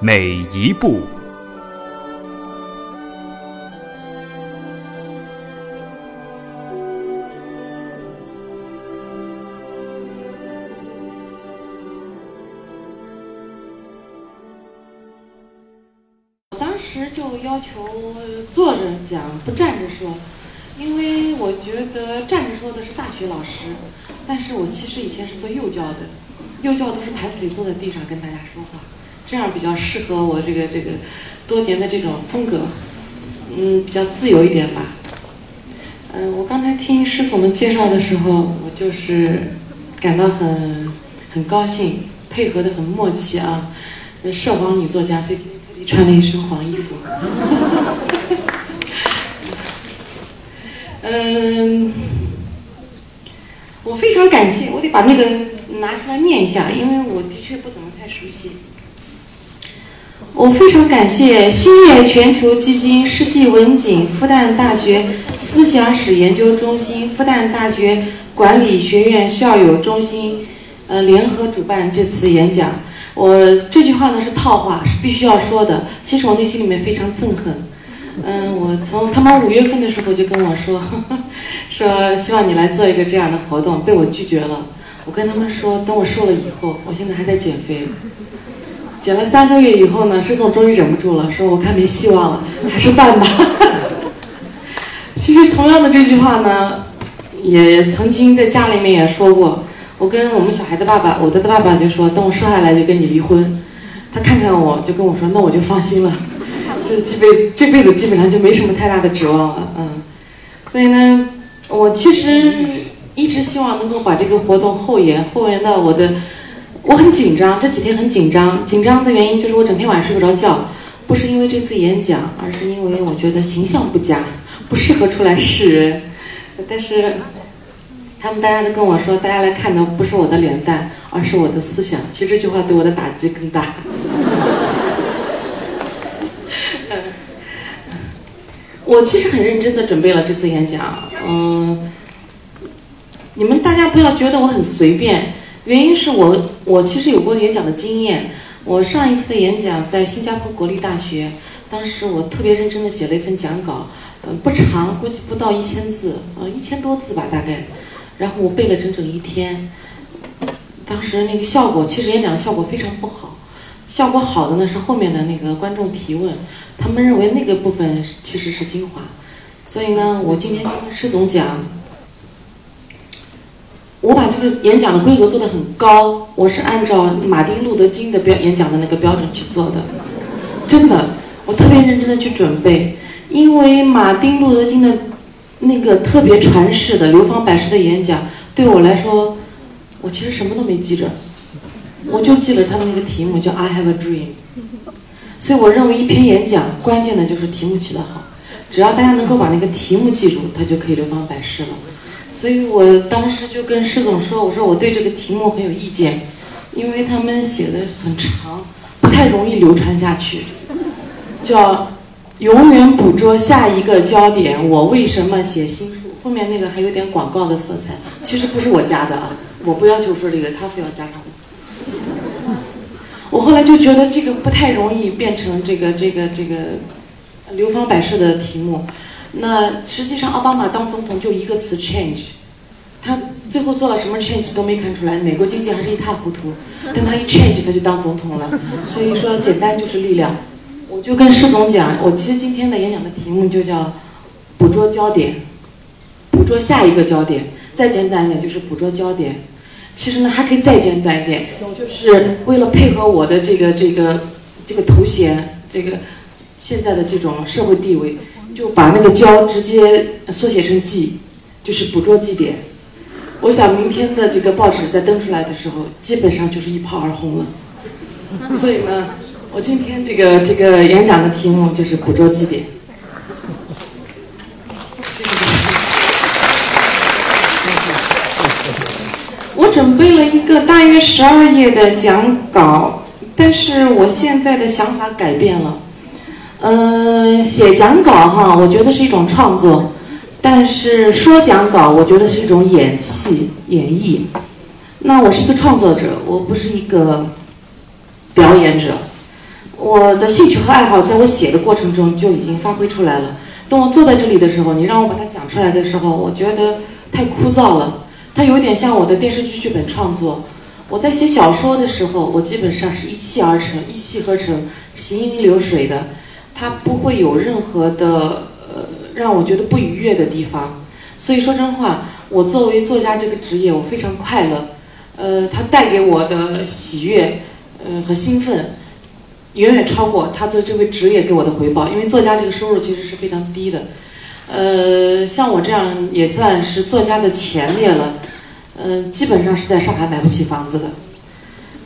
每一步。我当时就要求坐着讲，不站着说，因为我觉得站着说的是大学老师，但是我其实以前是做幼教的，幼教都是盘腿坐在地上跟大家说话，这样比较适合我这个这个多年的这种风格，嗯，比较自由一点吧。嗯，我刚才听施总的介绍的时候，我就是感到很很高兴，配合的很默契啊。涉黄女作家，所以穿了一身黄衣服。嗯，我非常感谢，我得把那个拿出来念一下，因为我的确不怎么太熟悉。我非常感谢兴业全球基金、世纪文景、复旦大学思想史研究中心、复旦大学管理学院校友中心，呃，联合主办这次演讲。我这句话呢是套话，是必须要说的。其实我内心里面非常憎恨。嗯，我从他们五月份的时候就跟我说，说希望你来做一个这样的活动，被我拒绝了。我跟他们说，等我瘦了以后，我现在还在减肥。减了三个月以后呢，施总终于忍不住了，说我看没希望了，还是办吧。其实同样的这句话呢，也曾经在家里面也说过。我跟我们小孩的爸爸，我的爸爸就说，等我生下来就跟你离婚。他看看我就跟我说，那我就放心了，就基本这辈子基本上就没什么太大的指望了，嗯。所以呢，我其实一直希望能够把这个活动后延，后延到我的，我很紧张，这几天很紧张，紧张的原因就是我整天晚上睡不着觉，不是因为这次演讲，而是因为我觉得形象不佳，不适合出来示人，但是。他们大家都跟我说，大家来看的不是我的脸蛋，而是我的思想。其实这句话对我的打击更大。我其实很认真的准备了这次演讲，嗯，你们大家不要觉得我很随便，原因是我我其实有过演讲的经验。我上一次的演讲在新加坡国立大学，当时我特别认真的写了一份讲稿，嗯，不长，估计不到一千字，呃，一千多字吧，大概。然后我背了整整一天，当时那个效果，其实演讲的效果非常不好。效果好的呢是后面的那个观众提问，他们认为那个部分其实是精华。所以呢，我今天就跟施总讲，我把这个演讲的规格做得很高，我是按照马丁路德金的标演讲的那个标准去做的，真的，我特别认真的去准备，因为马丁路德金的。那个特别传世的流芳百世的演讲，对我来说，我其实什么都没记着，我就记了他的那个题目叫 "I have a dream"。所以我认为一篇演讲关键的就是题目起得好，只要大家能够把那个题目记住，它就可以流芳百世了。所以我当时就跟施总说，我说我对这个题目很有意见，因为他们写的很长，不太容易流传下去，叫。永远捕捉下一个焦点。我为什么写新书？后面那个还有点广告的色彩，其实不是我加的啊。我不要求说这个，他非要加上。我后来就觉得这个不太容易变成这个这个这个流芳百世的题目。那实际上奥巴马当总统就一个词 change，他最后做了什么 change 都没看出来，美国经济还是一塌糊涂。但他一 change 他就当总统了。所以说简单就是力量。我就跟施总讲，我其实今天的演讲的题目就叫“捕捉焦点，捕捉下一个焦点”。再简单一点就是“捕捉焦点”。其实呢，还可以再简单一点，就是为了配合我的这个这个这个头衔，这个现在的这种社会地位，就把那个“焦”直接缩写成“记”，就是捕捉记点。我想明天的这个报纸在登出来的时候，基本上就是一炮而红了。所以呢。我今天这个这个演讲的题目就是捕捉基点。我准备了一个大约十二页的讲稿，但是我现在的想法改变了。嗯，写讲稿哈，我觉得是一种创作，但是说讲稿，我觉得是一种演戏、演绎。那我是一个创作者，我不是一个表演者。我的兴趣和爱好，在我写的过程中就已经发挥出来了。等我坐在这里的时候，你让我把它讲出来的时候，我觉得太枯燥了。它有点像我的电视剧剧本创作。我在写小说的时候，我基本上是一气而成、一气呵成、行云流水的，它不会有任何的让我觉得不愉悦的地方。所以说真话，我作为作家这个职业，我非常快乐。呃，它带给我的喜悦，呃和兴奋。远远超过他做这位职业给我的回报，因为作家这个收入其实是非常低的。呃，像我这样也算是作家的前列了，嗯，基本上是在上海买不起房子的。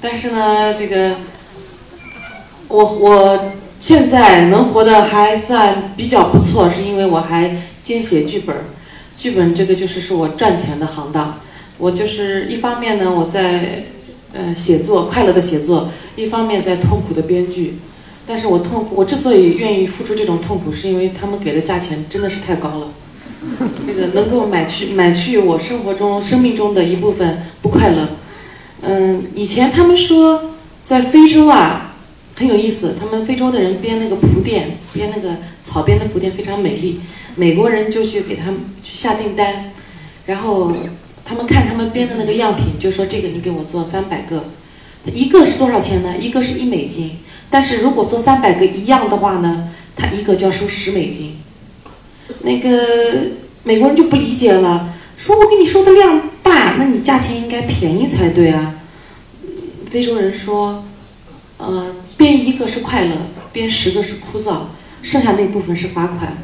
但是呢，这个我我现在能活得还算比较不错，是因为我还兼写剧本，剧本这个就是是我赚钱的行当。我就是一方面呢，我在。呃，写作快乐的写作，一方面在痛苦的编剧，但是我痛苦，我之所以愿意付出这种痛苦，是因为他们给的价钱真的是太高了，这个能够买去买去我生活中生命中的一部分不快乐。嗯，以前他们说在非洲啊很有意思，他们非洲的人编那个蒲垫，编那个草编的蒲垫非常美丽，美国人就去给他们去下订单，然后。他们看他们编的那个样品，就说这个你给我做三百个，一个是多少钱呢？一个是一美金，但是如果做三百个一样的话呢，他一个就要收十美金。那个美国人就不理解了，说我给你收的量大，那你价钱应该便宜才对啊。非洲人说，呃，编一个是快乐，编十个是枯燥，剩下那部分是罚款。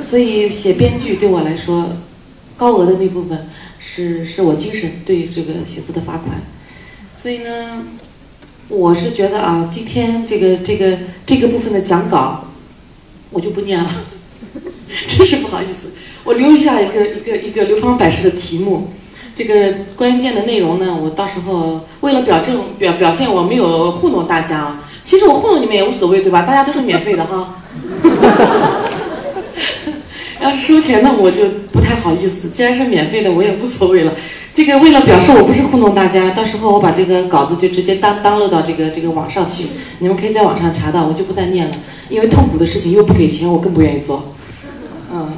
所以写编剧对我来说。高额的那部分是是我精神对这个写字的罚款，所以呢，我是觉得啊，今天这个这个这个部分的讲稿，我就不念了，真是不好意思。我留下一个一个一个流芳百世的题目，这个关键的内容呢，我到时候为了表证表表现我没有糊弄大家啊，其实我糊弄你们也无所谓，对吧？大家都是免费的哈。要是收钱，那我就不太好意思。既然是免费的，我也无所谓了。这个为了表示我不是糊弄大家，到时候我把这个稿子就直接当当落到这个这个网上去，你们可以在网上查到，我就不再念了。因为痛苦的事情又不给钱，我更不愿意做。嗯，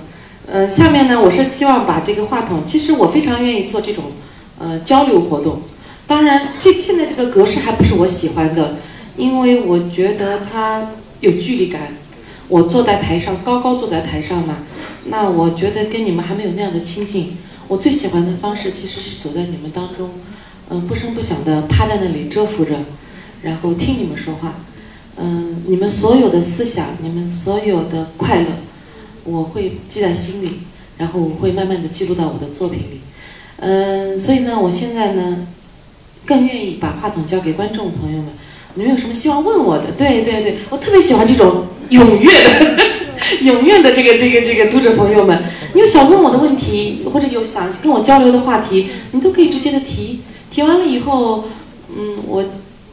呃，下面呢，我是希望把这个话筒，其实我非常愿意做这种呃交流活动。当然，这现在这个格式还不是我喜欢的，因为我觉得它有距离感。我坐在台上，高高坐在台上嘛。那我觉得跟你们还没有那样的亲近。我最喜欢的方式其实是走在你们当中，嗯，不声不响的趴在那里蛰伏着，然后听你们说话。嗯，你们所有的思想，你们所有的快乐，我会记在心里，然后我会慢慢的记录到我的作品里。嗯，所以呢，我现在呢，更愿意把话筒交给观众朋友们。你们有什么希望问我的？对对对，我特别喜欢这种踊跃的。踊跃的这个这个这个读者朋友们，你有想问我的问题，或者有想跟我交流的话题，你都可以直接的提。提完了以后，嗯，我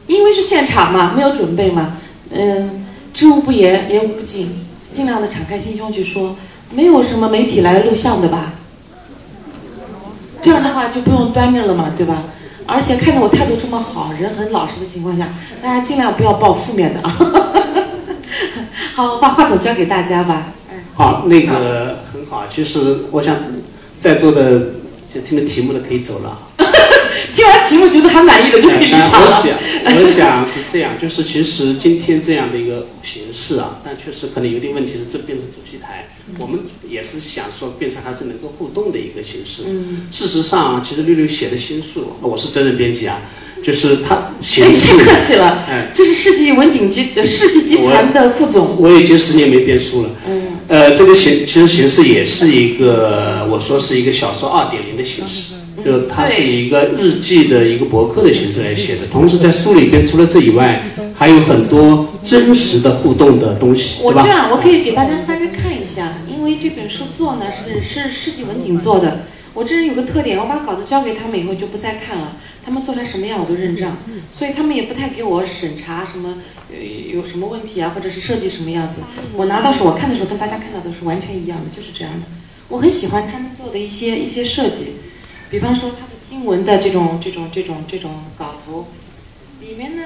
因为是现场嘛，没有准备嘛，嗯，知无不言，言无不尽，尽量的敞开心胸去说。没有什么媒体来录像的吧？这样的话就不用端着了嘛，对吧？而且看着我态度这么好，人很老实的情况下，大家尽量不要报负面的啊。好，把话筒交给大家吧。好，那个很好。其实我想，在座的就听了题目的可以走了。听完题目觉得还满意的就可以离场了。我想，我想是这样，就是其实今天这样的一个形式啊，但确实可能有点问题，是这变成主席台。我们也是想说，变成还是能够互动的一个形式。嗯。事实上，其实六六写的新书，我是真人编辑啊。就是他形式，太客气了。哎，这是世纪文景集世纪集团的副总。我已经十年没编书了。嗯。呃，这个形其实形式也是一个，我说是一个小说二点零的形式。嗯。就它是以一个日记的一个博客的形式来写的。同时在书里边，除了这以外，还有很多真实的互动的东西，我这样，我可以给大家翻着看一下，因为这本书做呢是是世纪文景做的。我这人有个特点，我把稿子交给他们以后就不再看了，他们做成什么样我都认账，所以他们也不太给我审查什么呃有什么问题啊，或者是设计什么样子。我拿到手我看的时候跟大家看到的是完全一样的，就是这样的。我很喜欢他们做的一些一些设计，比方说他的新闻的这种这种这种这种稿图，里面呢，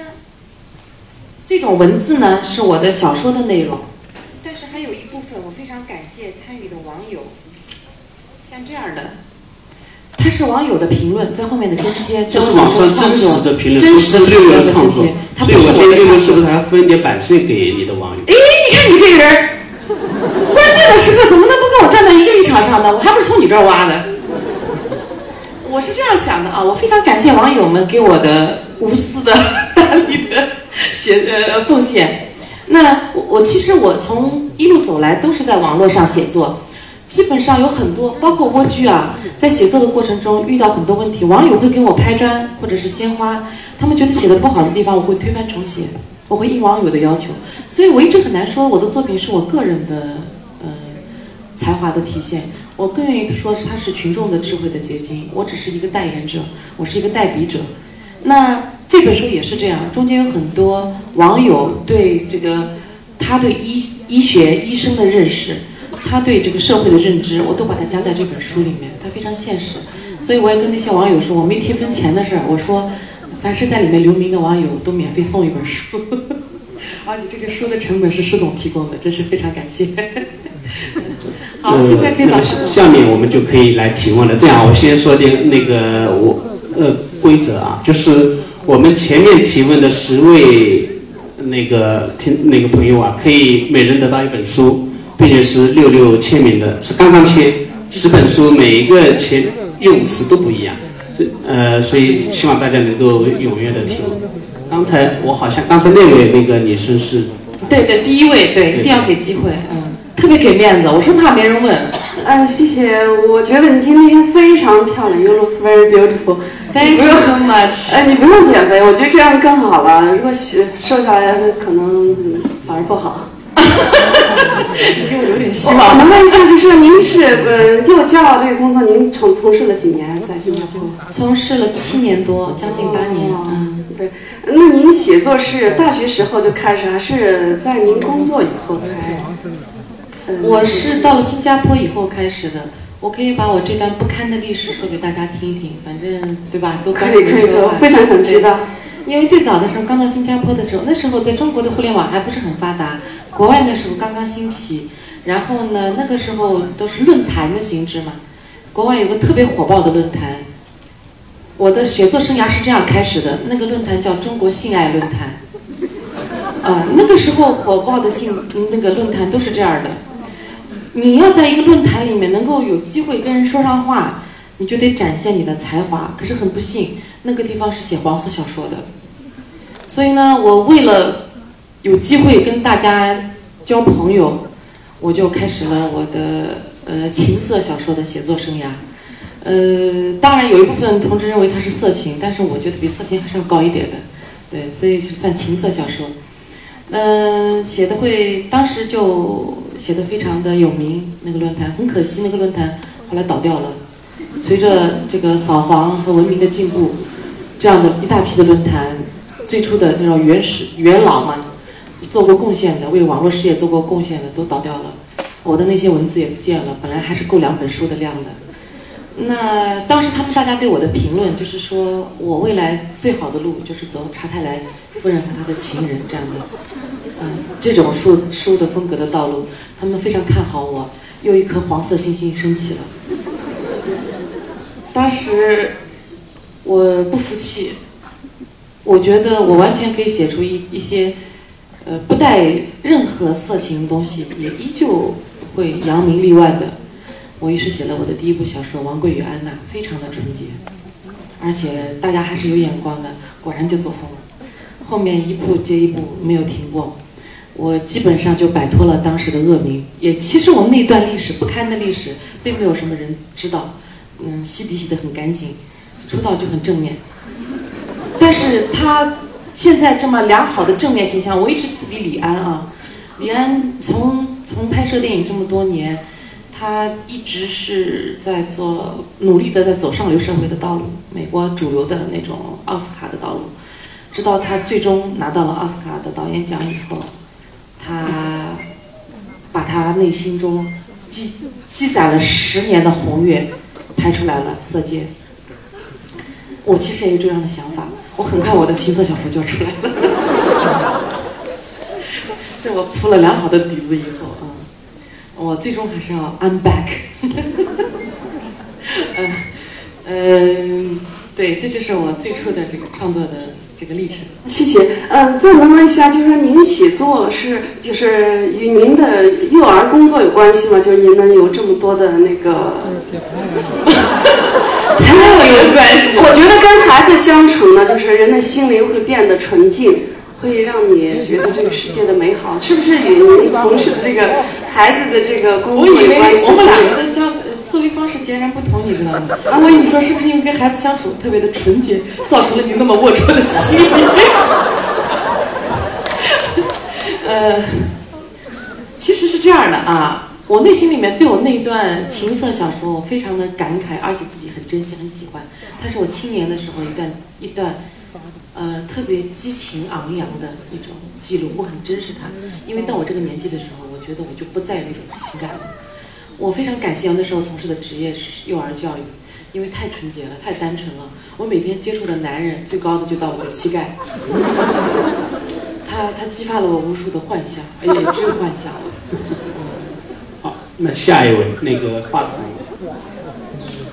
这种文字呢是我的小说的内容，但是还有一部分我非常感谢参与的网友，像这样的。它是网友的评论，在后面的跟贴，这是网上真实的评论，真实的六创作的跟贴。。它所以我不是我的建议六六是不是还要分一点版税给你的网友？哎，你看你这个人，关键的时刻怎么能不跟我站在一个立场上呢？我还不是从你这儿挖的。我是这样想的啊，我非常感谢网友们给我的无私的、大力的写呃奉献。那我我其实我从一路走来都是在网络上写作，基本上有很多，包括蜗居啊，在写作的过程中遇到很多问题，网友会给我拍砖或者是鲜花，他们觉得写的不好的地方，我会推翻重写，我会应网友的要求，所以我一直很难说我的作品是我个人的呃才华的体现，我更愿意说是它是群众的智慧的结晶，我只是一个代言者，我是一个代笔者。那这本书也是这样，中间有很多网友对这个他对医医学医生的认识，他对这个社会的认知，我都把它加在这本书里面，它非常现实。所以我也跟那些网友说，我没提分钱的事儿，我说凡是在里面留名的网友都免费送一本书，而且这个书的成本是施总提供的，真是非常感谢。好，呃现在可以把那么下面我们就可以来提问了。这样，我先说点那个我呃规则啊，就是我们前面提问的十位那个听那个朋友啊，可以每人得到一本书，并且是六六签名的，是刚刚签，十本书每一个签用词都不一样。这呃，所以希望大家能够踊跃的提问。刚才我好像刚才那位那个女士是对对，第一位对，一定要给机会，嗯，特别给面子，我生怕没人问。哎，谢谢，我觉得你今天非常漂亮，You look very beautiful。Thank you so much。哎，你不用减肥，我觉得这样更好了。如果洗瘦下来，可能嗯反而不好。你给我留点希望我望。能问一下，就是您是呃幼教这个工作，您从从事了几年在新加坡？从事了七年多，将近八年。哦嗯，对，那您写作是大学时候就开始，还是在您工作以后才？呃我是到了新加坡以后开始的。我可以把我这段不堪的历史说给大家听一听，反正对吧？都关可以可以，非常想知道。因为最早的时候，刚到新加坡的时候，那时候在中国的互联网还不是很发达，国外那时候刚刚兴起。然后呢，那个时候都是论坛的形式嘛。国外有个特别火爆的论坛，我的写作生涯是这样开始的。那个论坛叫中国性爱论坛。呃，那个时候火爆的性那个论坛都是这样的。你要在一个论坛里面能够有机会跟人说上话，你就得展现你的才华。可是很不幸，那个地方是写黄色小说的，所以呢，我为了有机会跟大家交朋友，我就开始了我的呃情色小说的写作生涯。呃，当然有一部分同志认为它是色情，但是我觉得比色情还是要高一点的，对，所以是算情色小说。嗯、写的会当时就写的非常的有名，那个论坛很可惜，那个论坛后来倒掉了。随着这个扫黄和文明的进步，这样的一大批的论坛，最初的那种原始元老嘛，做过贡献的，为网络事业做过贡献的都倒掉了。我的那些文字也不见了，本来还是够两本书的量的。那当时他们大家对我的评论就是说我未来最好的路就是走查泰莱夫人和他的情人这样的，嗯，这种书书的风格的道路，他们非常看好我，又一颗黄色星星升起了。当时我不服气，我觉得我完全可以写出一一些，呃，不带任何色情的东西，也依旧会扬名立万的。我于是写了我的第一部小说《王贵与安娜》，非常的纯洁，而且大家还是有眼光的，果然就走红了。后面一部接一部没有停过，我基本上就摆脱了当时的恶名。也其实我们那段历史不堪的历史，并没有什么人知道，嗯，洗底洗得很干净。出道就很正面。但是他现在这么良好的正面形象，我一直自比李安啊。李安从从拍摄电影这么多年，他一直是在做努力的在走上流社会的道路，美国主流的那种奥斯卡的道路。直到他最终拿到了奥斯卡的导演奖以后，他把他内心中积积攒了十年的宏愿拍出来了《色戒》。我其实也有这样的想法，我很快我的情色小说就要出来了。在我铺了良好的底子以后啊，我最终还是要 I'm back。嗯嗯，对，这就是我最初的这个创作的这个历程。谢谢。嗯，再能问一下，就是说您写作是就是与您的幼儿工作有关系吗？就是您能有这么多的那个，跟我有关系。我觉得跟孩子相处呢，就是人的心灵会变得纯净，会让你觉得这个世界的美好，是不是与您从事的这个孩子的这个工作有关系？我们两个的相方式截然不同，你知道吗？啊，我以为你说是不是因为跟孩子相处特别的纯洁，造成了你那么龌龊的心理？呃，其实是这样的啊，我内心里面对我那段情色小说，我非常的感慨，而且自己很珍惜、很喜欢。它是我青年的时候一段一段，呃，特别激情昂扬的一种记录，我很珍视它。因为到我这个年纪的时候，我觉得我就不再有那种情感了。我非常感谢我那时候从事的职业是幼儿教育，因为太纯洁了，太单纯了。我每天接触的男人，最高的就到我的膝盖。他他激发了我无数的幻想，也只有幻想了。好，那下一位那个话筒，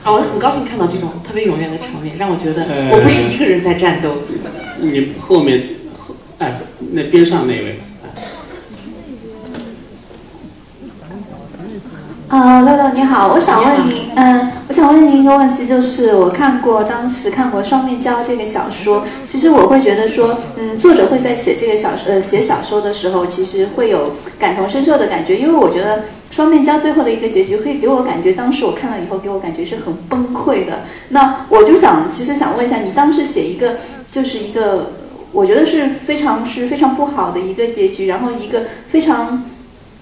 啊，我很高兴看到这种特别踊跃的场面，让我觉得呃我不是一个人在战斗。你后面后哎那边上那位，哎呃，乐乐你好，我想问您，嗯，我想问您一个问题，就是我看过当时看过《双面胶》这个小说，其实我会觉得说，嗯，作者会在写这个小说呃写小说的时候，其实会有感同身受的感觉，因为我觉得《双面胶》最后的一个结局会给我感觉，当时我看了以后给我感觉是很崩溃的。那我就想，其实想问一下，你当时写一个就是一个，我觉得是非常是非常不好的一个结局，然后一个非常。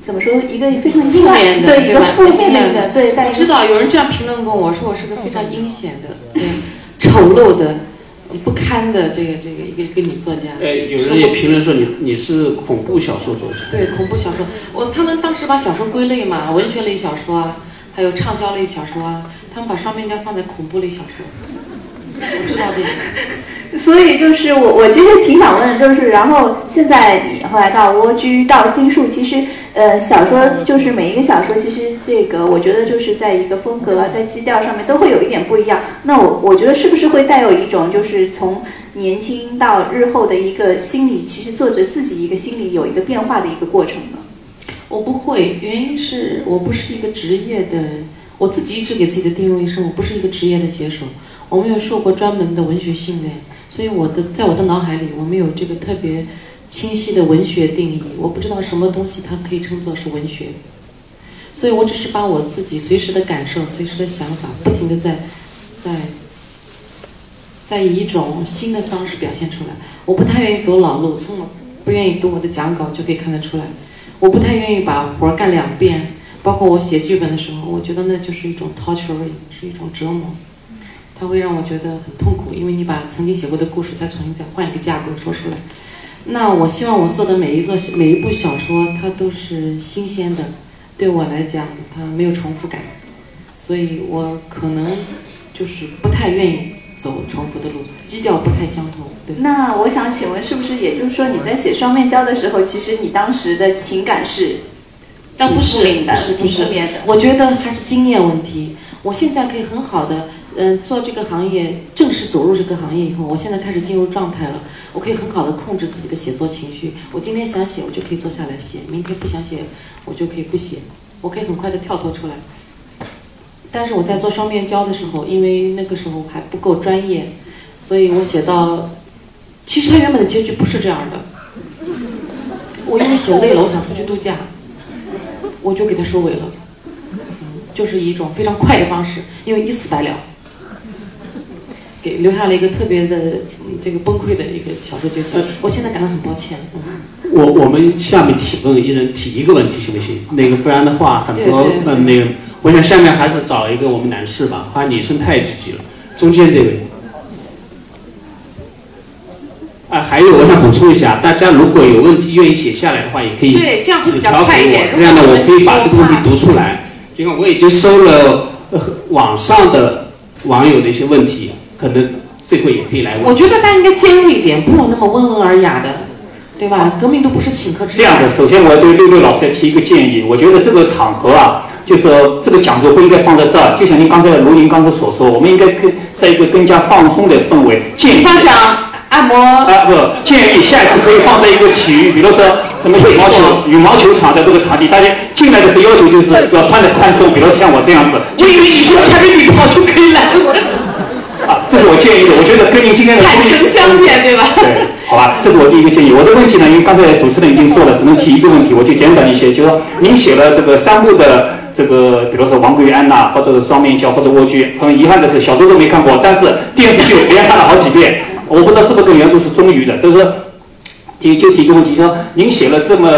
怎么说？一个非常阴面的，对一个吧？负面的一个对，我知道有人这样评论过我，说我是个非常阴险的、嗯、丑陋的、不堪的这个这个一个一个女作家。哎，有人也评论说你你是恐怖小说作家，对恐怖小说，我他们当时把小说归类嘛，文学类小说啊，还有畅销类小说啊，他们把双面胶放在恐怖类小说。我知道这个。所以就是我我其实挺想问的，就是然后现在你后来到蜗居到新树，其实呃小说就是每一个小说，其实这个我觉得就是在一个风格啊在基调上面都会有一点不一样。那我我觉得是不是会带有一种就是从年轻到日后的一个心理，其实作者自己一个心理有一个变化的一个过程呢？我不会，原因是我不是一个职业的，我自己一直给自己的定位是我不是一个职业的写手，我没有受过专门的文学训练，所以我的在我的脑海里我没有这个特别清晰的文学定义，我不知道什么东西它可以称作是文学，所以我只是把我自己随时的感受、随时的想法，不停的在在在以一种新的方式表现出来。我不太愿意走老路，从我不愿意读我的讲稿就可以看得出来。我不太愿意把活儿干两遍，包括我写剧本的时候，我觉得那就是一种 torture，是一种折磨，它会让我觉得很痛苦，因为你把曾经写过的故事再重新再换一个架构说出来。那我希望我做的每一座每一部小说，它都是新鲜的，对我来讲，它没有重复感，所以我可能就是不太愿意走重复的路，基调不太相同。对。那我想请问，是不是也就是说你在写双面胶的时候，其实你当时的情感是但不是不是不是我觉得还是经验问题。我现在可以很好的，嗯、做这个行业，正式走入这个行业以后，我现在开始进入状态了。我可以很好的控制自己的写作情绪。我今天想写，我就可以坐下来写；明天不想写，我就可以不写。我可以很快的跳脱出来。但是我在做双面胶的时候，因为那个时候还不够专业，所以我写到，其实它原本的结局不是这样的。我因为写累了，我想出去度假，我就给它收尾了。就是以一种非常快的方式，因为一死百了。给留下了一个特别的嗯这个崩溃的一个小说结局。我现在感到很抱歉。嗯，我我们下面提问，一人提一个问题行不行？那个不然的话，很多对对对嗯那个，我想下面还是找一个我们男士吧，好像女生太积极了。中间这位。啊，还有我想补充一下，大家如果有问题愿意写下来的话，也可以纸条给我，这样呢我可以把这个问题有问题读出来。因为我已经收了呃网上的网友的一些问题，可能这回也可以来问。我觉得大家应该尖锐一点，不能那么温文尔雅的，对吧？革命都不是请客吃饭。这样子，首先我要对六六老师提一个建议，我觉得这个场合啊，就是说这个讲座不应该放在这儿，就像您刚才卢宁刚才所说，我们应该更在一个更加放松的氛围，建议发奖、按摩，啊不，建议下一次可以放在一个体育，比如说什么羽毛球羽毛球场的这个场地，大家进来的时候要求就是要穿的宽松，比如像我这样子。我以为你说穿个浴袍就可以来了，啊，这是我建议的，我觉得跟您今天的坦诚相见，对吧？对，好吧，这是我第一个建议。我的问题呢，因为刚才主持人已经说了，只能提一个问题，我就简短一些，就是说您写了这个三部的这个，比如说《王贵安娜》或者是《双面胶》或者《蜗居》，很遗憾的是小说都没看过，但是电视剧连看了好几遍，我不知道是不是跟原著是忠于的，就是说提就提一个问题，说您写了这么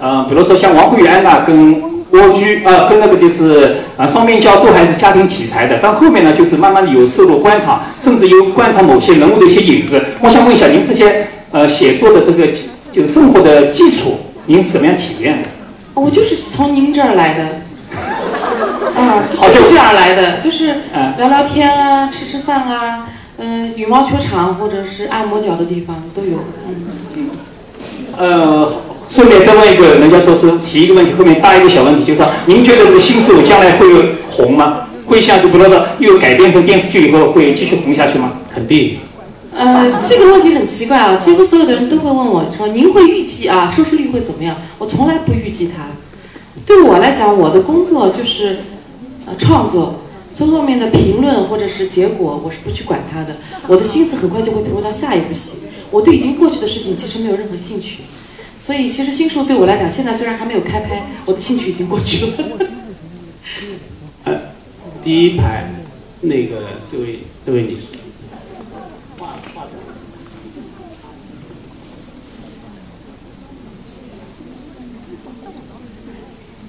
呃，比如说像《王贵安娜》跟蜗居啊、跟那个就是啊双面胶都还是家庭题材的，但后面呢，就是慢慢的有深入观察，甚至有观察某些人物的一些影子。我想问一下，您这些呃写作的这个就是生活的基础，您是怎么样体验的？我就是从您这儿来的，啊，好像就是这样来的，就是嗯聊聊天啊，吃吃饭啊，嗯、羽毛球场或者是按摩脚的地方都有，嗯。呃，顺便再问一个，人家说是提一个问题，后面搭一个小问题，就是说您觉得这个新书将来会红吗？会像就比如说又改编成电视剧以后会继续红下去吗？肯定。呃，这个问题很奇怪啊，几乎所有的人都会问我说：“您会预计啊，收视率会怎么样？”我从来不预计它。对我来讲，我的工作就是呃创作，最后面的评论或者是结果，我是不去管它的。我的心思很快就会投入到下一部戏。我对已经过去的事情其实没有任何兴趣，所以其实新书对我来讲，现在虽然还没有开拍，我的兴趣已经过去了。呃，第一排那个这位这位女士，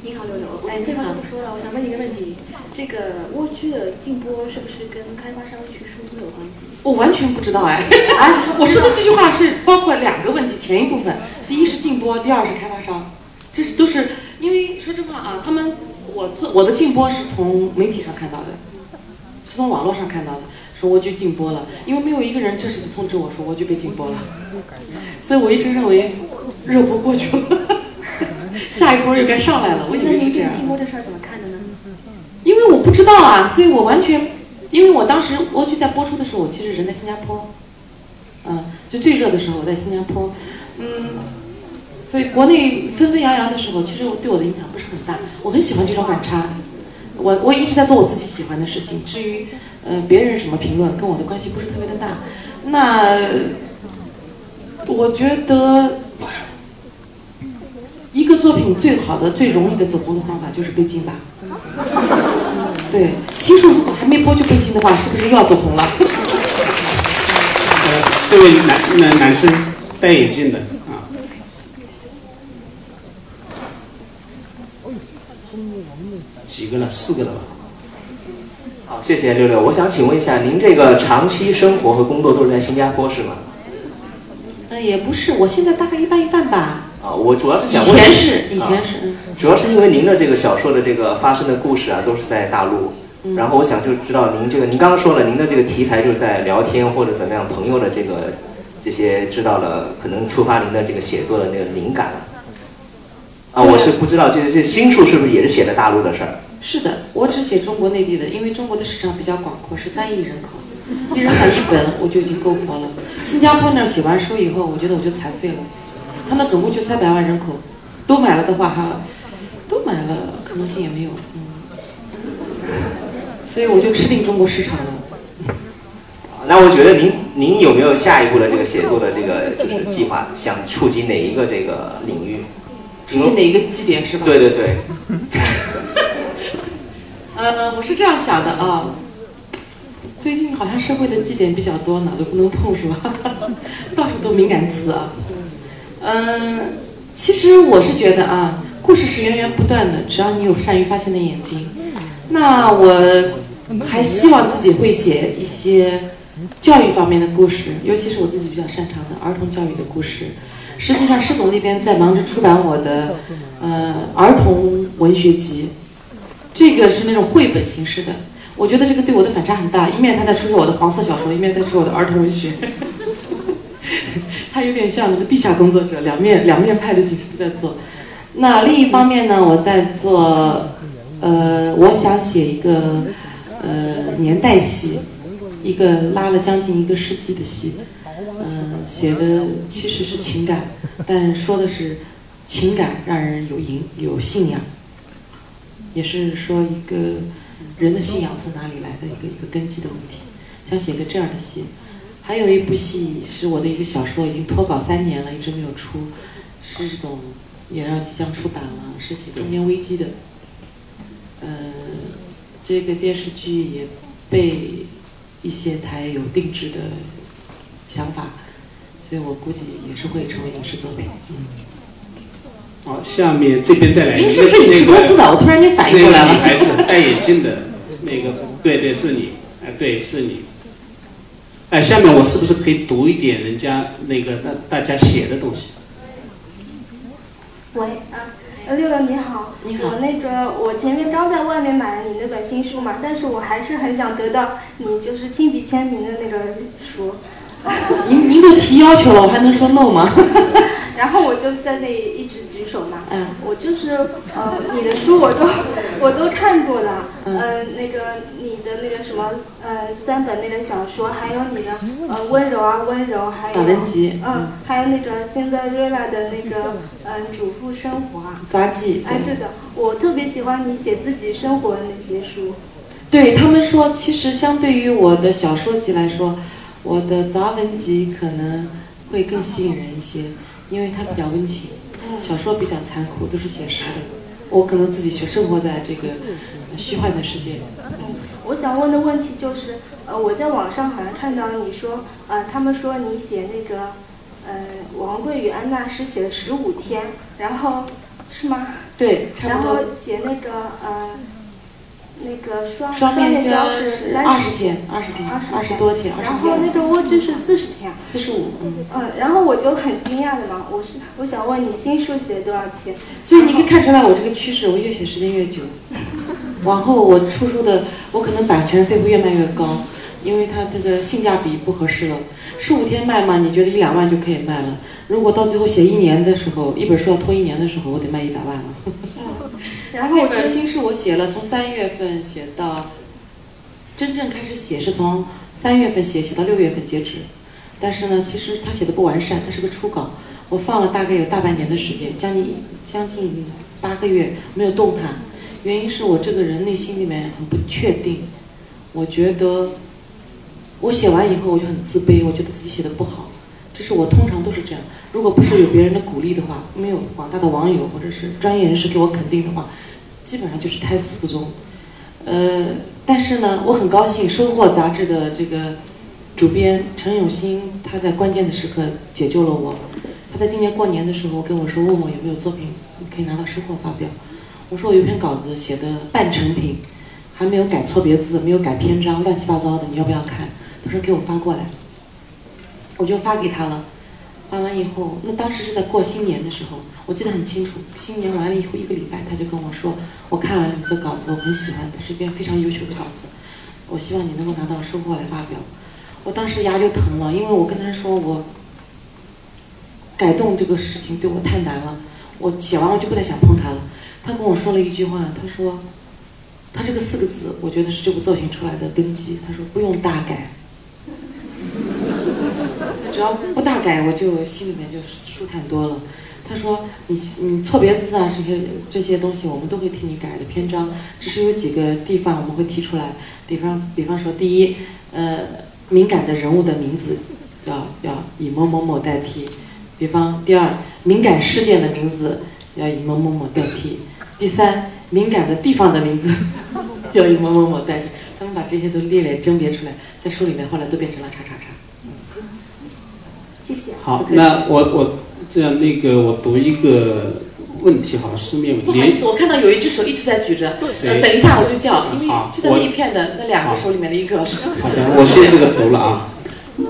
你好，刘刘。哎，废话不说了，我想问你一个问题：这个蜗居的禁播是不是跟开发商去疏通有关系？我完全不知道哎，我说的这句话是包括两个问题，前一部分，第一是禁播，第二是开发商，这是都是因为说真话啊，他们我做我的禁播是从媒体上看到的，是从网络上看到的，说蜗居禁播了，因为没有一个人正式的通知我说蜗居被禁播了，所以我一直认为热播过去了，下一波又该上来了，我以为是这样。禁播这事儿怎么看呢？因为我不知道啊，所以我完全，因为我当时蜗居在播出的时候，我其实人在新加坡，嗯，就最热的时候我在新加坡，嗯，所以国内纷纷扬扬的时候，其实我对我的影响不是很大。我很喜欢这种反差，我我一直在做我自己喜欢的事情。至于呃别人什么评论，跟我的关系不是特别的大。那我觉得一个作品最好的、最容易的走红的方法就是被禁吧。对，新书如果还没播就被禁的话，是不是又要走红了？呃，这位男男男生戴眼镜的啊，几个了？四个了吧？好，谢谢六六。我想请问一下，您这个长期生活和工作都是在新加坡是吗？呃，也不是，我现在大概一半一半吧。啊，我主要是想问，前是，以前啊是，嗯主要是因为您的这个小说的这个发生的故事啊，都是在大陆。嗯然后我想就知道您这个，您刚刚说了，您的这个题材就是在聊天或者怎么样，朋友的这个这些知道了，可能触发您的这个写作的那个灵感了。啊，我是不知道，就是这新书是不是也是写的大陆的事儿？是的，我只写中国内地的，因为中国的市场比较广阔，十三亿人口，一人买一本我就已经够活了。新加坡那儿写完书以后，我觉得我就残废了。他们总共就三百万人口，都买了的话哈，都买了可能性也没有，嗯。所以我就吃定中国市场了。那我觉得您您有没有下一步的这个写作的这个就是计划，想触及哪一个这个领域？触及哪一个基点是吧？对对对，呃，我是这样想的啊，最近好像社会的祭点比较多，哪都不能碰是吧？到处都敏感词啊。嗯，其实我是觉得啊，故事是源源不断的，只要你有善于发现的眼睛。那我还希望自己会写一些教育方面的故事，尤其是我自己比较擅长的儿童教育的故事。实际上，施总那边在忙着出版我的呃儿童文学集，这个是那种绘本形式的。我觉得这个对我的反差很大，一面他在出售我的黄色小说，一面在出我的儿童文学。他有点像那个地下工作者，两面两面派的形式在做。那另一方面呢，我在做，呃，我想写一个呃年代戏，一个拉了将近一个世纪的戏。嗯，写的其实是情感，但说的是情感让人有影有信仰，也是说一个人的信仰从哪里来的一个一个根基的问题。想写个这样的戏，还有一部戏是我的一个小说，已经脱稿三年了，一直没有出，是这种也要即将出版了，是写中年危机的。呃，这个电视剧也被一些台有定制的。想法，所以我估计也是会成为影视作品。嗯。好，下面这边再来。您是不是影视公司的？我突然间反应过来了。女孩子戴眼镜的那个，对对，是你，哎，对，是你。哎，下面我是不是可以读一点人家那个大大家写的东西？喂，啊，六六你好，你好，我那个我前面刚在外面买了你那本新书嘛，但是我还是很想得到你就是亲笔签名的那个书。您您都提要求了，我还能说 no 吗？然后我就在那里一直举手嘛。嗯。我就是呃，你的书我都我都看过了。嗯。那个你的那个什么呃三本那个小说，还有你的呃温柔啊温柔，还有。散文集。嗯。还有那个 Cinderella 的那个嗯主妇生活啊。杂技。哎，对的，我特别喜欢你写自己生活的那些书。对他们说，其实相对于我的小说集来说。我的杂文集可能会更吸引人一些，因为它比较温情。小说比较残酷，都是写实的。我可能自己去生活在这个虚幻的世界。嗯，我想问的问题就是，呃，我在网上好像看到你说，呃，他们说你写那个，呃，王贵与安娜是写了十五天，然后是吗？对，然后写那个，呃。那个双双面胶是二十天，二十天，二十多天，然后那个蜗居是四十天，四十五，嗯，嗯，然后我就很惊讶的嘛，我是我想问你新书写多少天？所以你可以看出来我这个趋势，我越写时间越久，往后我出书的，我可能版权费会越卖越高，因为它这个性价比不合适了。十五天卖嘛，你觉得一两万就可以卖了，如果到最后写一年的时候，一本书要拖一年的时候，我得卖一百万了。然后这本新是我写了，从三月份写到真正开始写是从三月份写写到六月份截止，但是呢，其实他写的不完善，它是个初稿，我放了大概有大半年的时间，将近将近八个月没有动弹，原因是我这个人内心里面很不确定，我觉得我写完以后我就很自卑，我觉得自己写的不好，这是我通常都是这样。如果不是有别人的鼓励的话，没有广大的网友或者是专业人士给我肯定的话，基本上就是胎死腹中。呃，但是呢，我很高兴，《收获》杂志的这个主编陈永新，他在关键的时刻解救了我。他在今年过年的时候跟我说，问我有没有作品可以拿到《收获》发表。我说我有篇稿子写的半成品，还没有改错别字，没有改篇章，乱七八糟的，你要不要看？他说给我发过来，我就发给他了。发完以后，那当时是在过新年的时候，我记得很清楚。新年完了以后一个礼拜，他就跟我说：“我看完了你的稿子，我很喜欢，它是一篇非常优秀的稿子。我希望你能够拿到收获来发表。”我当时牙就疼了，因为我跟他说我改动这个事情对我太难了，我写完我就不太想碰它了。他跟我说了一句话，他说：“他这个四个字，我觉得是这部作品出来的根基。”他说：“不用大改。”只要不大改，我就心里面就舒坦多了。他说：“你你错别字啊，这些这些东西我们都会替你改的篇章，只是有几个地方我们会提出来。比方比方说，第一，呃，敏感的人物的名字要要以某某某代替；比方第二，敏感事件的名字要以某某某代替；第三，敏感的地方的名字 要以某某某代替。他们把这些都列列甄别出来，在书里面后来都变成了叉叉叉。谢谢。好，那我我这样那个我读一个问题，好，书面不好意思，我看到有一只手一直在举着，呃，等一下我就叫，因为就在那一片的那两个手里面的一个。好的，我先这个读了啊。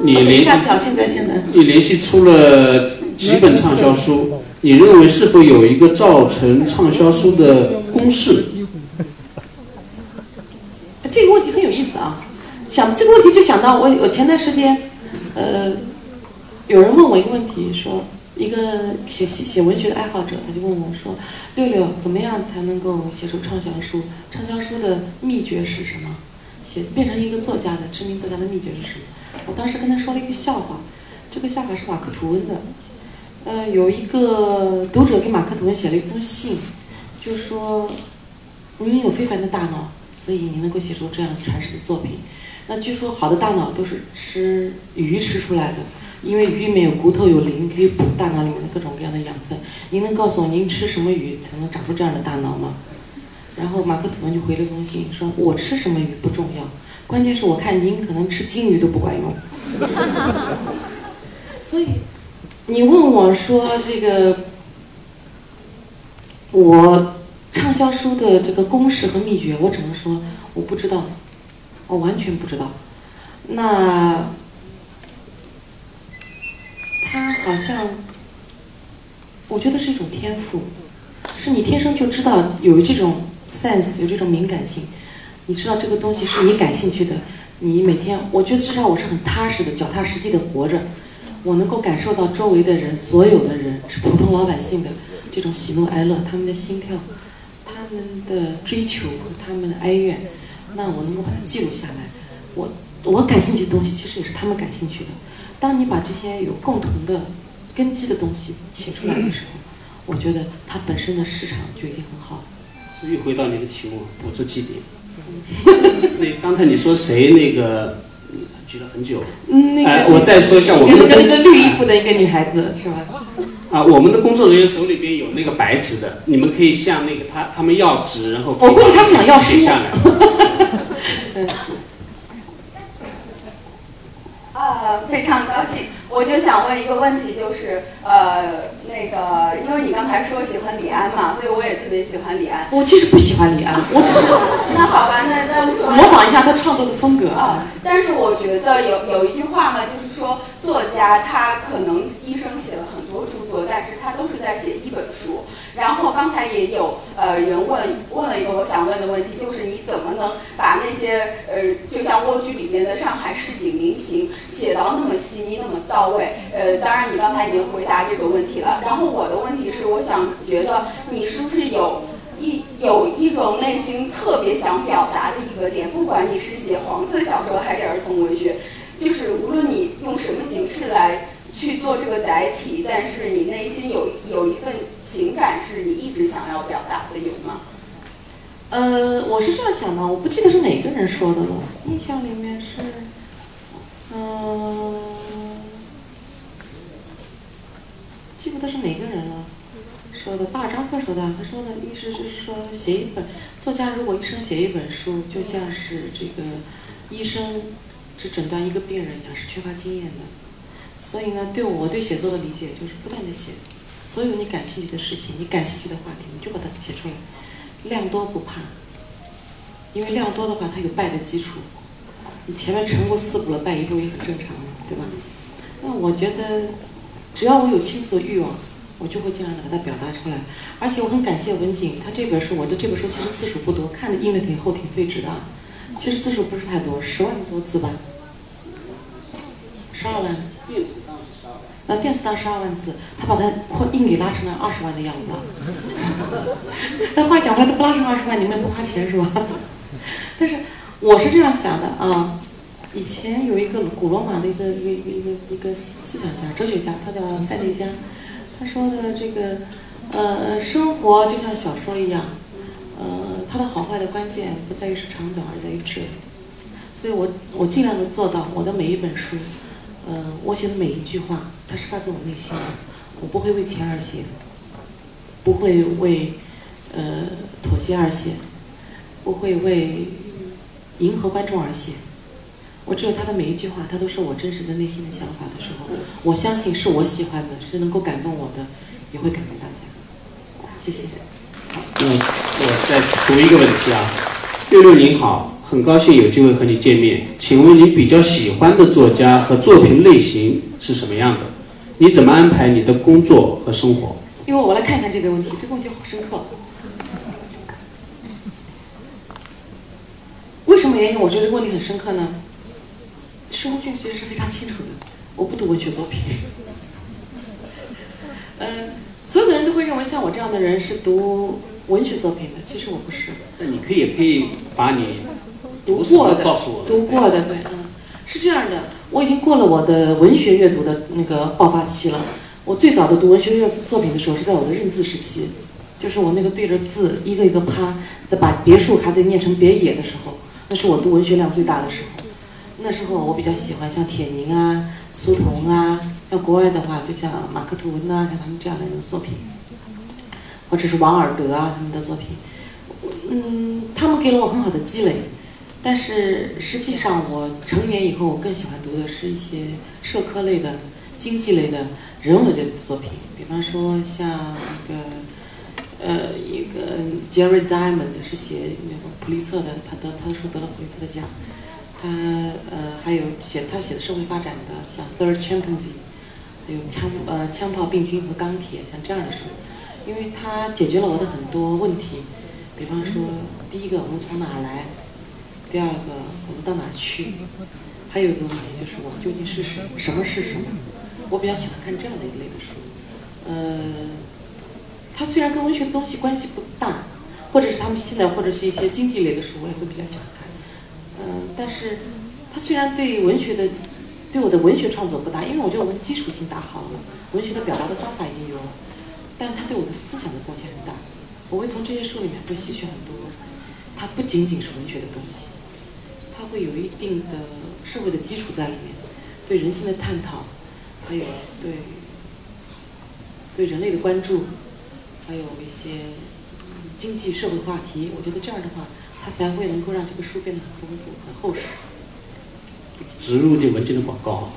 你连下条现在现在。你连续出了几本畅销书，你认为是否有一个造成畅销书的公式？这个问题很有意思啊，想这个问题就想到我我前段时间，呃，有人问我一个问题，说一个写写写文学的爱好者，他就问我说，六六怎么样才能够写出畅销书？畅销书的秘诀是什么？写变成一个作家的知名作家的秘诀是什么？我当时跟他说了一个笑话，这个笑话是马克吐温的，呃，有一个读者给马克吐温写了一封信，就说您有非凡的大脑。所以你能够写出这样传世的作品，那据说好的大脑都是吃鱼吃出来的，因为鱼里面有骨头有磷，可以补大脑里面的各种各样的养分。您能告诉我您吃什么鱼才能长出这样的大脑吗？然后马克吐温就回了封信说：“我吃什么鱼不重要，关键是我看您可能吃金鱼都不管用。”所以你问我说这个我。畅销书的这个公式和秘诀，我只能说我不知道，我完全不知道。那他好像，我觉得是一种天赋，是你天生就知道有这种 sense，有这种敏感性，你知道这个东西是你感兴趣的。你每天，我觉得至少我是很踏实的，脚踏实地的活着，我能够感受到周围的人，所有的人是普通老百姓的这种喜怒哀乐，他们的心跳。他们的追求和他们的哀怨，那我能够把它记录下来。我我感兴趣的东西，其实也是他们感兴趣的。当你把这些有共同的根基的东西写出来的时候，我觉得它本身的市场就已经很好了。又回到你的题目，捕捉基点。那刚才你说谁那个举了很久？嗯，那个我再说一下，我们那个那个绿衣服的一个女孩子是吧？啊，我们的工作人员手里边有那个白纸的，你们可以向那个他他们要纸，然后我估计他们想要书下来。啊，非常高兴。我就想问一个问题，就是呃，那个，因为你刚才说喜欢李安嘛，所以我也特别喜欢李安。我其实不喜欢李安，我只是 那好吧，那那模仿一下他创作的风格啊。但是我觉得有有一句话呢，就是说作家他可能一生写了很多著作，但是他都是在写一本书。然后刚才也有呃人问问了一个我想问的问题，就是你怎么能把那些呃就像蜗居里面的上海市井民情写到那么细腻那么到位？呃，当然你刚才已经回答这个问题了。然后我的问题是，我想觉得你是不是有一有一种内心特别想表达的一个点？不管你是写黄色小说还是儿童文学，就是无论你用什么形式来。去做这个载体，但是你内心有有一份情感是你一直想要表达的，有吗？呃，我是这样想的，我不记得是哪个人说的了，印象里面是，嗯，记不得是哪个人了，说的巴尔扎克说的，他说的意思是说，写一本作家如果一生写一本书，就像是这个医生只诊断一个病人一样，是缺乏经验的。所以呢，对我对写作的理解就是不断的写，所有你感兴趣的事情，你感兴趣的话题，你就把它写出来，量多不怕，因为量多的话它有败的基础，你前面成过四步了，败一步也很正常，对吧？那我觉得，只要我有倾诉的欲望，我就会尽量的把它表达出来。而且我很感谢文景，他这本书，我的这本书其实字数不多，看着印的挺厚挺费纸的，其实字数不是太多，十万多字吧，十二万。电子档是十二万，那电子档十二万字，他把它扩印给拉成了二十万的样子。但话讲回来，都不拉成二十万，你们也不花钱是吧？但是我是这样想的啊，以前有一个古罗马的一个一个一个一个思想家、哲学家，他叫塞内加，他说的这个呃，生活就像小说一样，呃，它的好坏的关键不在于是长短，而在于质。所以我我尽量的做到我的每一本书。呃，我写的每一句话，它是发自我内心的，我不会为钱而写，不会为呃妥协而写，不会为迎合观众而写。我只有他的每一句话，他都是我真实的内心的想法的时候，我相信是我喜欢的，是能够感动我的，也会感动大家。谢谢。好，那我再读一个问题啊，六六您好，很高兴有机会和你见面，请问你比较喜欢的作家和作品类型是什么样的？你怎么安排你的工作和生活？因为我来看看这个问题，这个问题好深刻。为什么原因？我觉得这个问题很深刻呢？施红俊其实是非常清楚的，我不读文学作品。嗯，所有的人都会认为像我这样的人是读文学作品的，其实我不是。那你可以也可以把你读过的告诉我。读过的，对，嗯，是这样的，我已经过了我的文学阅读的那个爆发期了。我最早的读文学作品的时候是在我的认字时期，就是我那个对着字一个一个趴，在把别墅还得念成别野的时候，那是我读文学量最大的时候。那时候我比较喜欢像铁凝啊、苏童啊，像国外的话就像马克吐温呐，像他们这样的人的作品，或者是王尔德啊他们的作品，嗯，他们给了我很好的积累。但是实际上我成年以后，我更喜欢读的是一些社科类的、经济类的、人文类的作品，比方说像一个呃一个 Jerry Diamond 是写那个普利策的，他得他的书得了普利策的奖。他呃还有写他写的社会发展的，像《Third Chimpanzee》，还有枪呃枪炮、病菌和钢铁，像这样的书，因为它解决了我的很多问题。比方说，第一个我们从哪儿来，第二个我们到哪儿去，还有一个问题就是我究竟是谁，什么是什么？我比较喜欢看这样的一类的书。呃，它虽然跟文学的东西关系不大，或者是他们现在或者是一些经济类的书，我也会比较喜欢看。嗯，但是它虽然对文学的，对我的文学创作不大，因为我觉得我的基础已经打好了，文学的表达的方法已经有了，但是它对我的思想的贡献很大。我会从这些书里面会吸取很多，它不仅仅是文学的东西，它会有一定的社会的基础在里面，对人性的探讨，还有对对人类的关注，还有一些经济社会话题。我觉得这样的话。它才会能够让这个书变得很丰富、很厚实。植入的文景的广告。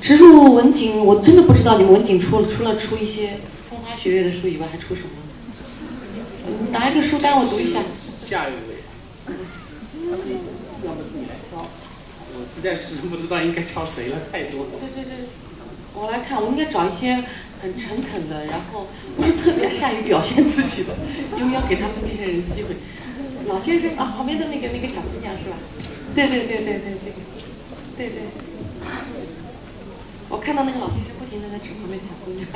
植入文景，我真的不知道你们文景除了除了出一些风花雪月的书以外，还出什么？拿一个书单我读一下。下一位。要么你来挑，我实在是不知道应该挑谁了，太多了。这这这，我来看，我应该找一些很诚恳的，然后不是特别善于表现自己的，因为要给他们这些人机会。老先生啊，旁边的那个那个小姑娘是吧？对对对对对对，对对。我看到那个老先生不停的在指旁边小姑娘。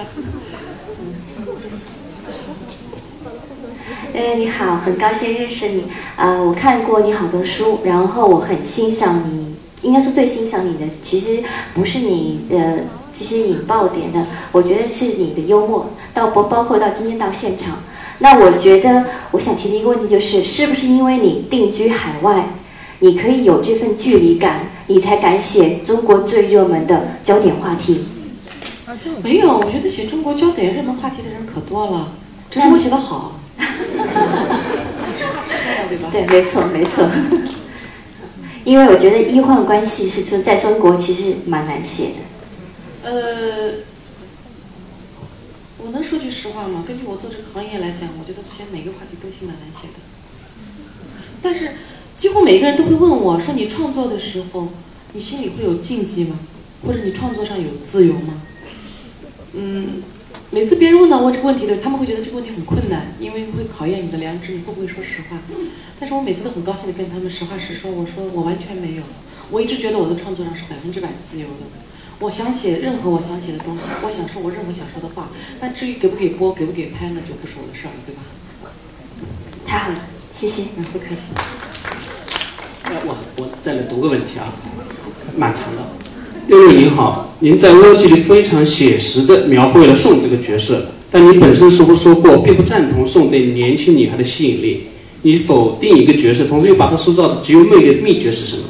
哎，你好，很高兴认识你。呃，我看过你好多书，然后我很欣赏你，应该说最欣赏你的，其实不是你的这些引爆点的，我觉得是你的幽默，到包包括到今天到现场。那我觉得，我想提的一个问题就是，是不是因为你定居海外，你可以有这份距离感，你才敢写中国最热门的焦点话题？没有，我觉得写中国焦点热门话题的人可多了，只是我写的好。对，没错，没错。因为我觉得医患关系是说在中国其实蛮难写的。呃。我能说句实话吗？根据我做这个行业来讲，我觉得写每个话题都挺蛮难写的。但是几乎每个人都会问我说：“你创作的时候，你心里会有禁忌吗？或者你创作上有自由吗？”嗯，每次别人问到我这个问题的时候，他们会觉得这个问题很困难，因为会考验你的良知，你会不会说实话？但是我每次都很高兴的跟他们实话实说，我说我完全没有，我一直觉得我的创作上是百分之百自由的。我想写任何我想写的东西，我想说我任何想说的话。那至于给不给播，给不给拍，那就不是我的事儿了，对吧？太好了，谢谢。嗯，不客气。哎，我我再来读个问题啊，蛮长的。六六您好，您在《蜗居》里非常写实的描绘了宋这个角色，但你本身似乎说过并不赞同宋对年轻女孩的吸引力。你否定一个角色，同时又把它塑造的极有魅力秘诀是什么？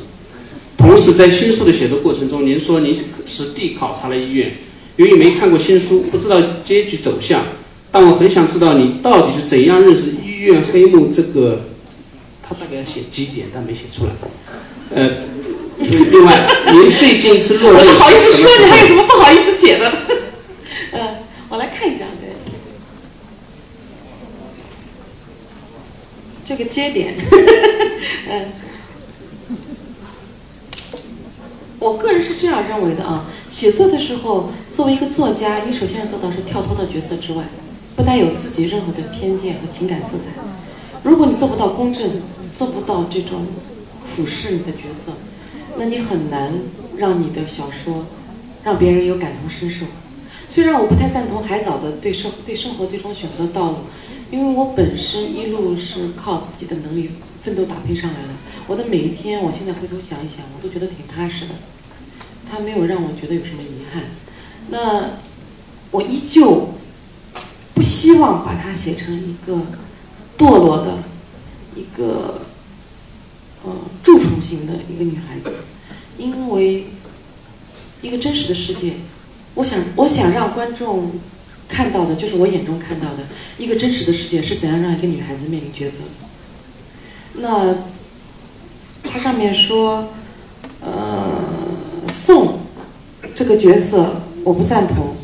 同时，在新书的写作过程中，您说您实地考察了医院，由于没看过新书，不知道结局走向，但我很想知道你到底是怎样认识医院黑幕这个他大概要写几点，但没写出来。呃，另外，您最近一次落泪，不好意思说，你还有什么不好意思写的？嗯，我来看一下，对，这个节点，嗯，我个人是这样认为的啊，写作的时候，作为一个作家，你首先要做到是跳脱到角色之外，不带有自己任何的偏见和情感色彩。如果你做不到公正，做不到这种俯视你的角色，那你很难让你的小说让别人有感同身受。虽然我不太赞同海藻的对生对生活最终选择的道路，因为我本身一路是靠自己的能力奋斗打拼上来的。我的每一天，我现在回头想一想，我都觉得挺踏实的。他没有让我觉得有什么遗憾。那我依旧不希望把它写成一个堕落的一个呃蛀虫型的一个女孩子，因为一个真实的世界。我想，我想让观众看到的，就是我眼中看到的一个真实的世界是怎样让一个女孩子面临抉择。那它上面说，呃，宋这个角色我不赞同。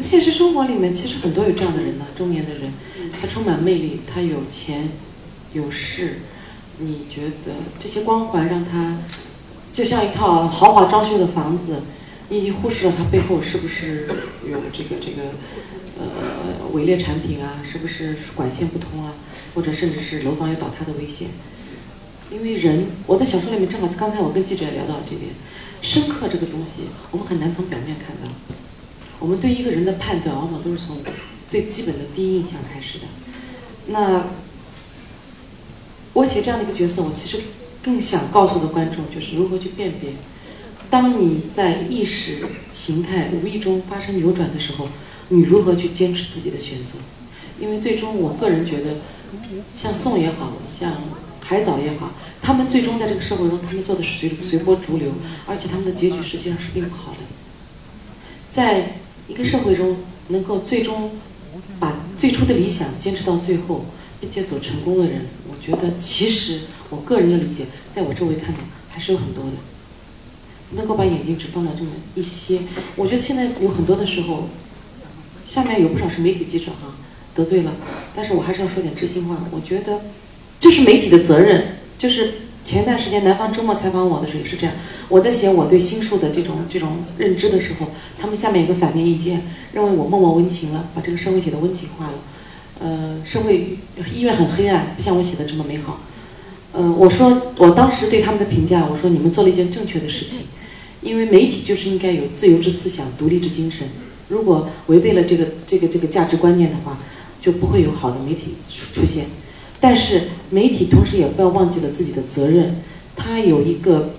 现实生活里面其实很多有这样的人呢，中年的人，他充满魅力，他有钱有势，你觉得这些光环让他？就像一套豪华装修的房子，你已经忽视了它背后是不是有这个这个呃伪劣产品啊？是不是管线不通啊？或者甚至是楼房有倒塌的危险？因为人，我在小说里面正好刚才我跟记者也聊到这点，深刻这个东西我们很难从表面看到。我们对一个人的判断往往都是从最基本的第一印象开始的。那我写这样的一个角色，我其实。更想告诉的观众就是如何去辨别，当你在意识形态无意中发生扭转的时候，你如何去坚持自己的选择？因为最终，我个人觉得，像宋也好像海藻也好，他们最终在这个社会中，他们做的是随随波逐流，而且他们的结局实际上是并不好的。在一个社会中，能够最终把最初的理想坚持到最后，并且走成功的人，我觉得其实。我个人的理解，在我周围看到还是有很多的，能够把眼睛只放到这么一些。我觉得现在有很多的时候，下面有不少是媒体记者哈，得罪了，但是我还是要说点知心话。我觉得这是媒体的责任。就是前段时间南方周末采访我的时候也是这样，我在写我对心术的这种这种认知的时候，他们下面有个反面意见，认为我默默温情了，把这个社会写的温情化了。呃，社会医院很黑暗，不像我写的这么美好。嗯，我说我当时对他们的评价，我说你们做了一件正确的事情，因为媒体就是应该有自由之思想、独立之精神。如果违背了这个这个这个价值观念的话，就不会有好的媒体出现。但是媒体同时也不要忘记了自己的责任，他有一个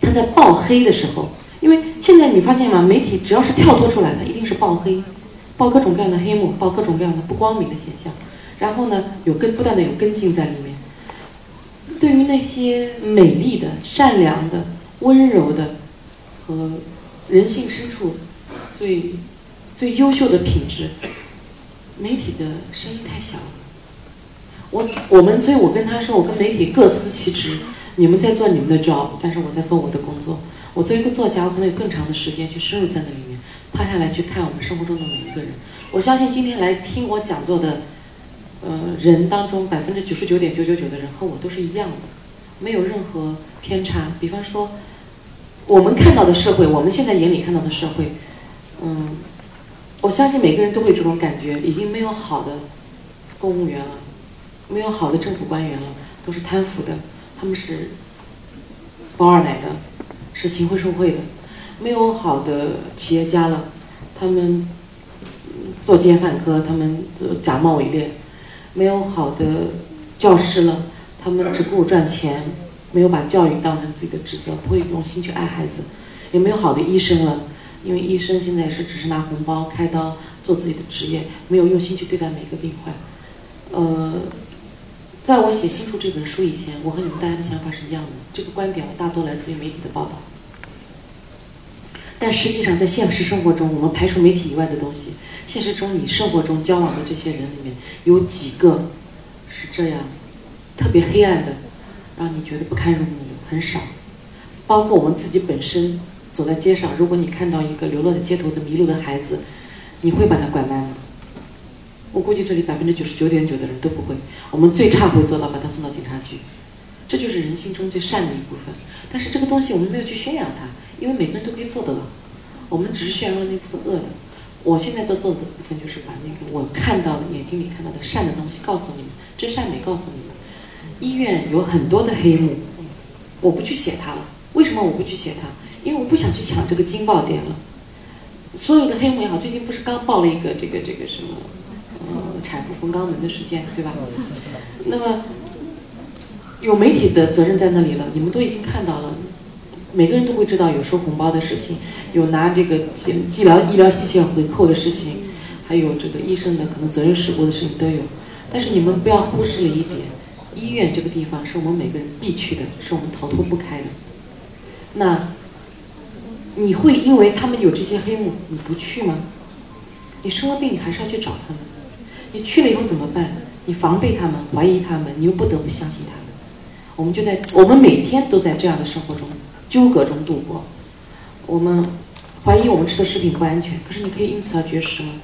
他在爆黑的时候，因为现在你发现吗？媒体只要是跳脱出来的，一定是爆黑，报各种各样的黑幕，报各种各样的不光明的现象，然后呢，有跟不断的有跟进在里面。对于那些美丽的、善良的、温柔的和人性深处最最优秀的品质，媒体的声音太小了。我我们，所以我跟他说，我跟媒体各司其职，你们在做你们的 job，但是我在做我的工作。我作为一个作家，我可能有更长的时间去深入在那里面，趴下来去看我们生活中的每一个人。我相信今天来听我讲座的。呃，人当中百分之九十九点九九九的人和我都是一样的，没有任何偏差。比方说，我们看到的社会，我们现在眼里看到的社会，嗯，我相信每个人都会有这种感觉，已经没有好的公务员了，没有好的政府官员了，都是贪腐的，他们是包二奶的，是行贿受贿的，没有好的企业家了，他们作奸犯科，他们假冒伪劣。没有好的教师了，他们只顾赚钱，没有把教育当成自己的职责，不会用心去爱孩子。也没有好的医生了，因为医生现在是只是拿红包开刀做自己的职业，没有用心去对待每个病患。呃，在我写《新书》这本书以前，我和你们大家的想法是一样的。这个观点我大多来自于媒体的报道，但实际上在现实生活中，我们排除媒体以外的东西。现实中，你生活中交往的这些人里面，有几个是这样，特别黑暗的，让你觉得不堪入目的很少。包括我们自己本身走在街上，如果你看到一个流落在街头的迷路的孩子，你会把他拐卖吗？我估计这里百分之九十九点九的人都不会。我们最差会做到把他送到警察局，这就是人性中最善的一部分。但是这个东西我们没有去宣扬它，因为每个人都可以做得到。我们只是宣扬了那部分恶的。我现在在做的部分就是把那个我看到的眼睛里看到的善的东西告诉你们，真善美告诉你们。医院有很多的黑幕，我不去写它了。为什么我不去写它？因为我不想去抢这个金爆点了。所有的黑幕也好，最近不是刚爆了一个这个这个什么，呃，产妇缝肛门的事件，对吧？那么有媒体的责任在那里了，你们都已经看到了，每个人都会知道有收红包的事情，有拿这个医医疗医疗器械回扣的事情，还有这个医生的可能责任事故的事情都有。但是你们不要忽视了一点，医院这个地方是我们每个人必去的，是我们逃脱不开的。那你会因为他们有这些黑幕，你不去吗？你生了病，你还是要去找他们。你去了以后怎么办？你防备他们，怀疑他们，你又不得不相信他们。我们就在我们每天都在这样的生活中纠葛中度过。我们怀疑我们吃的食品不安全，可是你可以因此而绝食吗？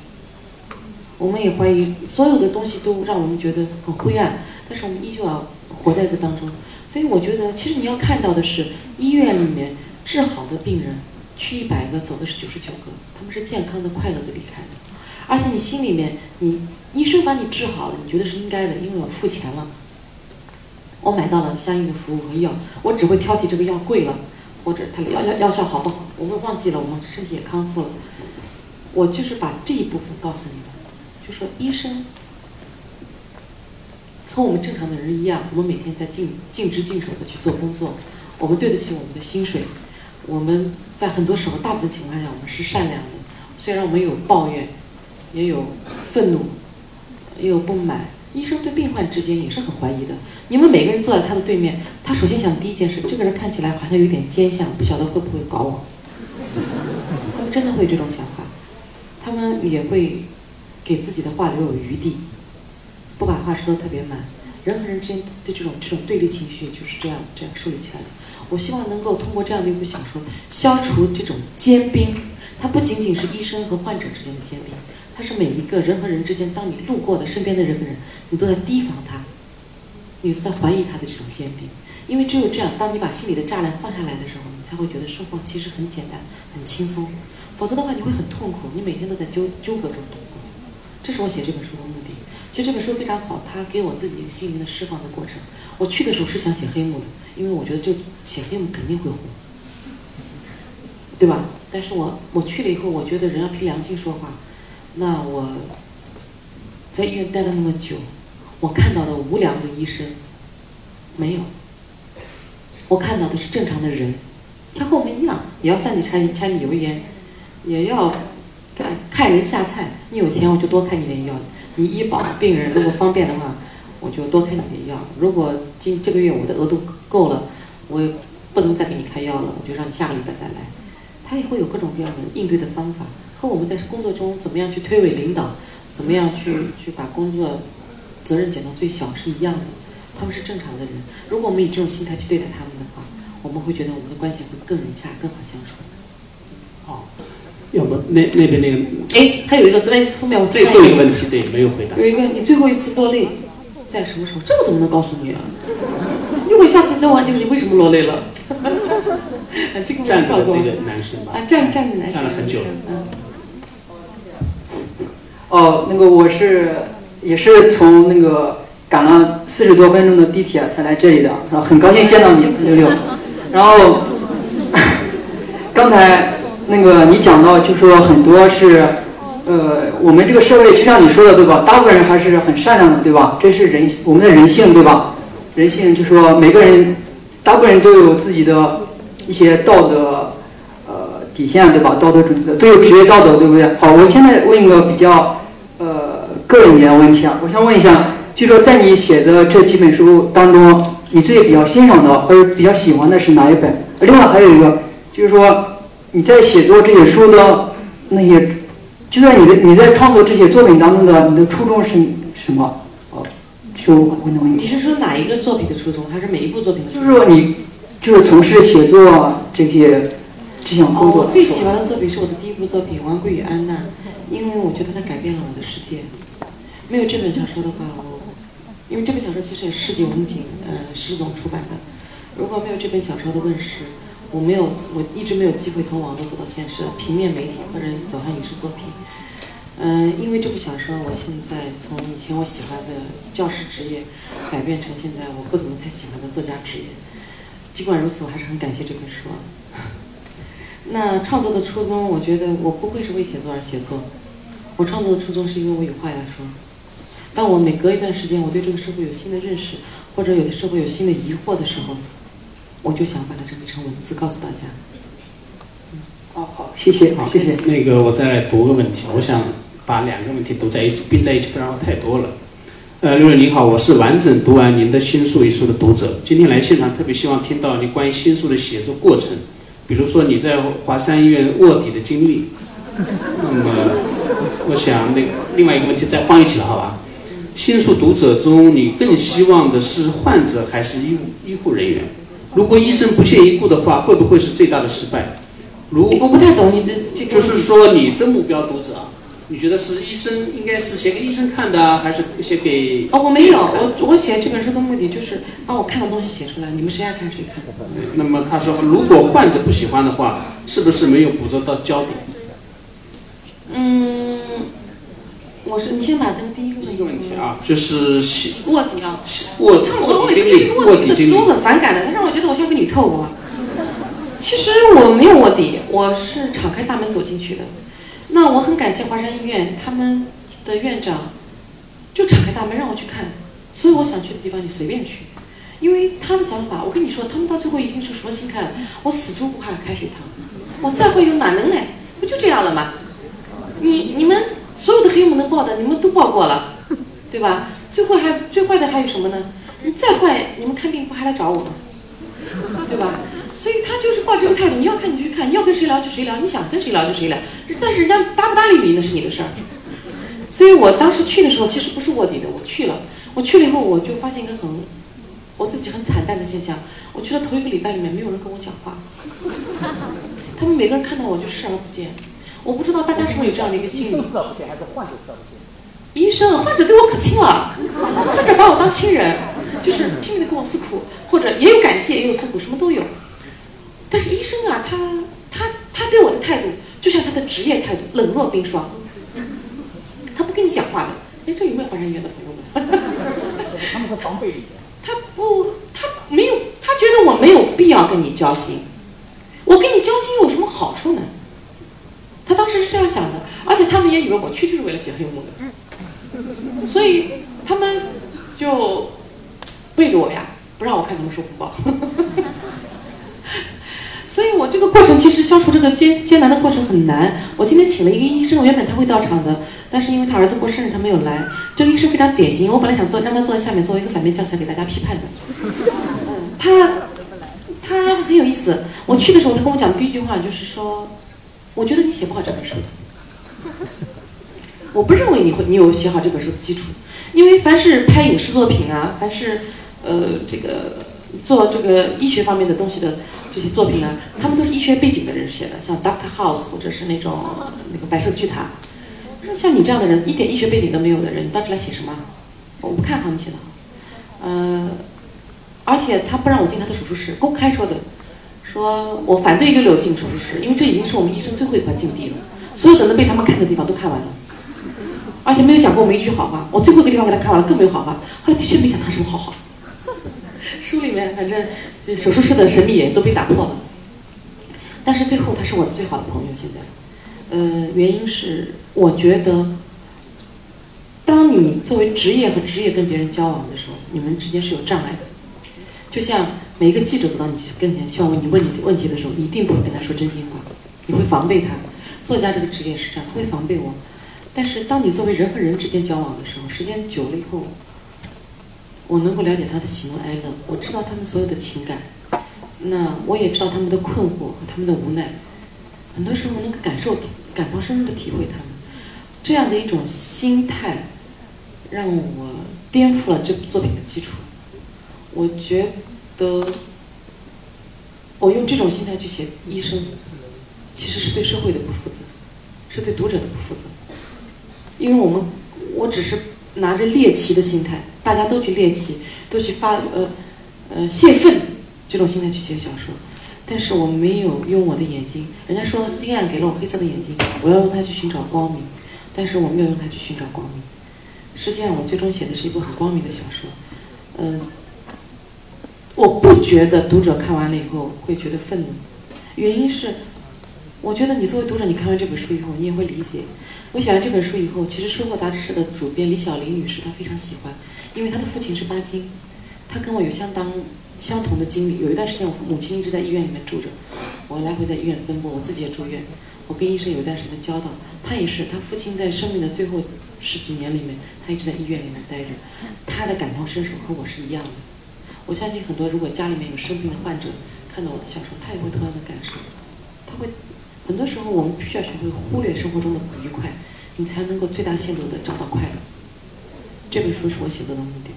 我们也怀疑所有的东西都让我们觉得很灰暗，但是我们依旧要活在这当中。所以我觉得，其实你要看到的是，医院里面治好的病人，去一百个走的是九十九个，他们是健康的、快乐的离开的。而且你心里面，你医生把你治好了，你觉得是应该的，因为我付钱了，我买到了相应的服务和药，我只会挑剔这个药贵了，或者它药药药效好不好，我们忘记了，我们身体也康复了。我就是把这一部分告诉你们，就说医生。和我们正常的人一样，我们每天在尽尽职尽守的去做工作，我们对得起我们的薪水。我们在很多时候，大部分情况下，我们是善良的。虽然我们有抱怨，也有愤怒，也有不满。医生对病患之间也是很怀疑的。你们每个人坐在他的对面，他首先想第一件事：这个人看起来好像有点奸相，不晓得会不会搞我。他们真的会有这种想法，他们也会给自己的话留有余地。不把话说的特别满，人和人之间的这种这种对立情绪就是这样这样树立起来的。我希望能够通过这样的一部小说，消除这种坚冰。它不仅仅是医生和患者之间的坚冰，它是每一个人和人之间，当你路过的身边的人和人，你都在提防他，你是在怀疑他的这种坚定。因为只有这样，当你把心里的栅栏放下来的时候，你才会觉得生活其实很简单、很轻松。否则的话，你会很痛苦，你每天都在纠纠葛中度过。这是我写这本书的目的。其实这本书非常好，它给我自己一个心灵的释放的过程。我去的时候是想写黑幕的，因为我觉得这写黑幕肯定会红，对吧？但是我我去了以后，我觉得人要凭良心说话。那我在医院待了那么久，我看到的无良的医生没有，我看到的是正常的人。他和我们一样，也要算你柴柴米油盐，也要看看人下菜。你有钱，我就多开你点药。你医保病人如果方便的话，我就多开你点药。如果今这个月我的额度够了，我不能再给你开药了，我就让你下个礼拜再来。他也会有各种各样的应对的方法，和我们在工作中怎么样去推诿领导，怎么样去去把工作责任减到最小是一样的。他们是正常的人，如果我们以这种心态去对待他们的话，我们会觉得我们的关系会更融洽、更好相处。哦。要不那那边那个哎，还有一个这边后面我最后一个问题对没有回答。有一个你最后一次落泪在什么时候？这个怎么能告诉你啊？因为下次再问就是你为什么落泪了？这个站着这个男生吧。啊，站站着男生。站了很久。嗯。哦，那个我是也是从那个赶了四十多分钟的地铁才来这里的，然后很高兴见到你六六，然后 刚才。那个你讲到就说很多是，呃，我们这个社会就像你说的对吧？大部分人还是很善良的对吧？这是人我们的人性对吧？人性就说每个人，大部分人都有自己的一些道德呃底线对吧？道德准则都有职业道德对不对？好，我现在问一个比较个人一点问题啊，我想问一下，就说在你写的这几本书当中，你最比较欣赏的或者比较喜欢的是哪一本？另外还有一个就是说。你在写作这些书的那些，就在你的你在创作这些作品当中的你的初衷是什么？哦，就问的问题。你是说哪一个作品的初衷，还是每一部作品的初衷？就是说你就是从事写作这些这项工作。我最喜欢的作品是我的第一部作品《王贵与安娜》，因为我觉得它改变了我的世界。没有这本小说的话，我因为这本小说其实也是世纪文景呃石总出版的，如果没有这本小说的问世，我没有我一直没有机会从网络走到现实，平面媒体或者走向影视作品。嗯，因为这部小说，我现在从以前我喜欢的教师职业，改变成现在我不怎么太喜欢的作家职业。尽管如此，我还是很感谢这本书。那创作的初衷，我觉得我不会是为写作而写作，我创作的初衷是因为我有话要说。当我每隔一段时间，我对这个社会有新的认识，或者有的社会有新的疑惑的时候，我就想把它整理成文字，告诉大家。哦，好，谢谢，好，谢谢。那个，我再来读个问题，我想把两个问题读在一起，并在一起，不然太多了。呃，六六您好，我是完整读完您的新书一书的读者，今天来现场特别希望听到你关于新书的写作过程，比如说你在华山医院卧底的经历。那么，我想那另外一个问题再放一起了，好吧？新书读者中，你更希望的是患者还是医医护人员？如果医生不屑一顾的话，会不会是最大的失败？如我不太懂你的这个，就是说你的目标读者，你觉得是医生，应该是写给医生看的，还是写给？哦，我没有，我我写这本书的目的就是把我看的东西写出来，你们谁爱看谁看。那么他说，如果患者不喜欢的话，是不是没有捕捉到焦点？嗯，我是你先把这个第一个问一个问题啊，就是卧底啊，卧卧底经历，卧底经历，我很反感的，他让我觉得我像个女特务。其实我没有卧底，我是敞开大门走进去的。那我很感谢华山医院他们的院长，就敞开大门让我去看，所以我想去的地方你随便去，因为他的想法，我跟你说，他们到最后已经是什么心态了？我死猪不怕开水烫，我再会有哪能耐？不就这样了吗？你你们所有的黑幕能报的，你们都报过了，对吧？最后还最坏的还有什么呢？你再坏，你们看病不还来找我吗？对吧？所以他就是抱这个态度，你要看你去看，你要跟谁聊就谁聊，你想跟谁聊就谁聊。但是人家搭不搭理你那是你的事儿。所以我当时去的时候其实不是卧底的，我去了，我去了以后我就发现一个很我自己很惨淡的现象，我去了头一个礼拜里面没有人跟我讲话，他们每个人看到我就视而不见。我不知道大家是不是有这样的一个心理？医生，患者对我可亲了，患者把我当亲人，就是拼命的跟我诉苦，或者也有感谢，也有诉苦，什么都有。但是医生啊，他他他对我的态度就像他的职业态度，冷若冰霜，他不跟你讲话的。哎，这有没有华山医院的朋友们？他们会防备你。他不，他没有，他觉得我没有必要跟你交心。我跟你交心有什么好处呢？他当时是这样想的，而且他们也以为我去就是为了写黑幕的，所以他们就背着我呀，不让我看他们说不报。所以我这个过程其实消除这个艰艰难的过程很难。我今天请了一个医生，原本他会到场的，但是因为他儿子过生日，他没有来。这个医生非常典型，我本来想坐让他坐在下面作为一个反面教材给大家批判的。他他很有意思。我去的时候，他跟我讲的第一句话就是说。我觉得你写不好这本书，我不认为你会你有写好这本书的基础，因为凡是拍影视作品啊，凡是呃这个做这个医学方面的东西的这些作品啊，他们都是医学背景的人写的，像 Doctor House 或者是那种那个白色巨塔，像你这样的人一点医学背景都没有的人，你到这来写什么？我不看好你写的，呃，而且他不让我进他的手术室，公开说的。说我反对六六进手术室，因为这已经是我们医生最后一块禁地了。所有的能被他们看的地方都看完了，而且没有讲过我们一句好话。我最后一个地方给他看完了，更没有好话。后来的确没讲他什么好话。书里面反正手术室的神秘也都被打破了。但是最后他是我的最好的朋友。现在，呃，原因是我觉得，当你作为职业和职业跟别人交往的时候，你们之间是有障碍的，就像。每一个记者走到你跟前，希望问你问你问题的时候，一定不会跟他说真心话，你会防备他。作家这个职业是这样，会防备我。但是当你作为人和人之间交往的时候，时间久了以后，我能够了解他的喜怒哀乐，我知道他们所有的情感，那我也知道他们的困惑和他们的无奈。很多时候能够感受、感同身受的体会他们，这样的一种心态，让我颠覆了这部作品的基础。我觉的，我用这种心态去写医生，其实是对社会的不负责，是对读者的不负责。因为我们，我只是拿着猎奇的心态，大家都去猎奇，都去发呃呃泄愤这种心态去写小说，但是我没有用我的眼睛。人家说黑暗给了我黑色的眼睛，我要用它去寻找光明，但是我没有用它去寻找光明。实际上，我最终写的是一部很光明的小说，嗯。我不觉得读者看完了以后会觉得愤怒，原因是，我觉得你作为读者，你看完这本书以后，你也会理解。我写完这本书以后，其实《收获》杂志社的主编李小林女士她非常喜欢，因为她的父亲是巴金，她跟我有相当相同的经历。有一段时间，我母亲一直在医院里面住着，我来回在医院奔波，我自己也住院，我跟医生有一段时间的交道。她也是，她父亲在生命的最后十几年里面，她一直在医院里面待着，她的感同身受和我是一样的。我相信很多如果家里面有生病的患者，看到我的小说，他也会同样的感受。他会很多时候，我们必须要学会忽略生活中的不愉快，你才能够最大限度的找到快乐。这本书是我写作的目的。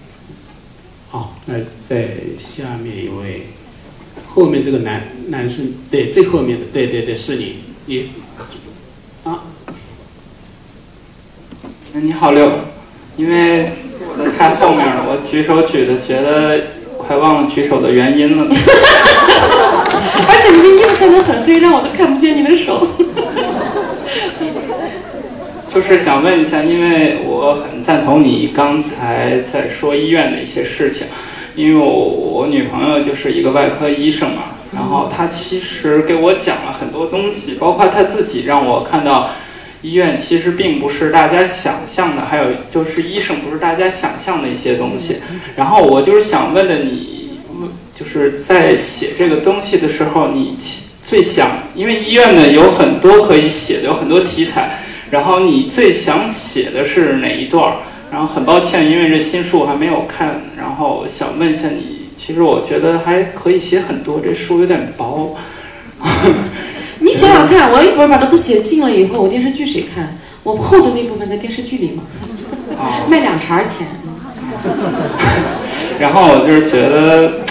好，那在下面一位，后面这个男男生，对，最后面的，对对对，是你，你啊。你好，六，因为我的太后面了，我举手举的觉得。快忘了举手的原因了，而且你的衣服穿的很黑，让我都看不见你的手。就是想问一下，因为我很赞同你刚才在说医院的一些事情，因为我我女朋友就是一个外科医生嘛，然后她其实给我讲了很多东西，包括她自己让我看到。医院其实并不是大家想象的，还有就是医生不是大家想象的一些东西。然后我就是想问的你，就是在写这个东西的时候，你最想，因为医院呢有很多可以写的，有很多题材。然后你最想写的是哪一段？然后很抱歉，因为这新书我还没有看。然后想问一下你，其实我觉得还可以写很多，这书有点薄。你想想看，我一本把它都写尽了以后，我电视剧谁看？我厚的那部分在电视剧里嘛，卖两茬钱。然后我就是觉得，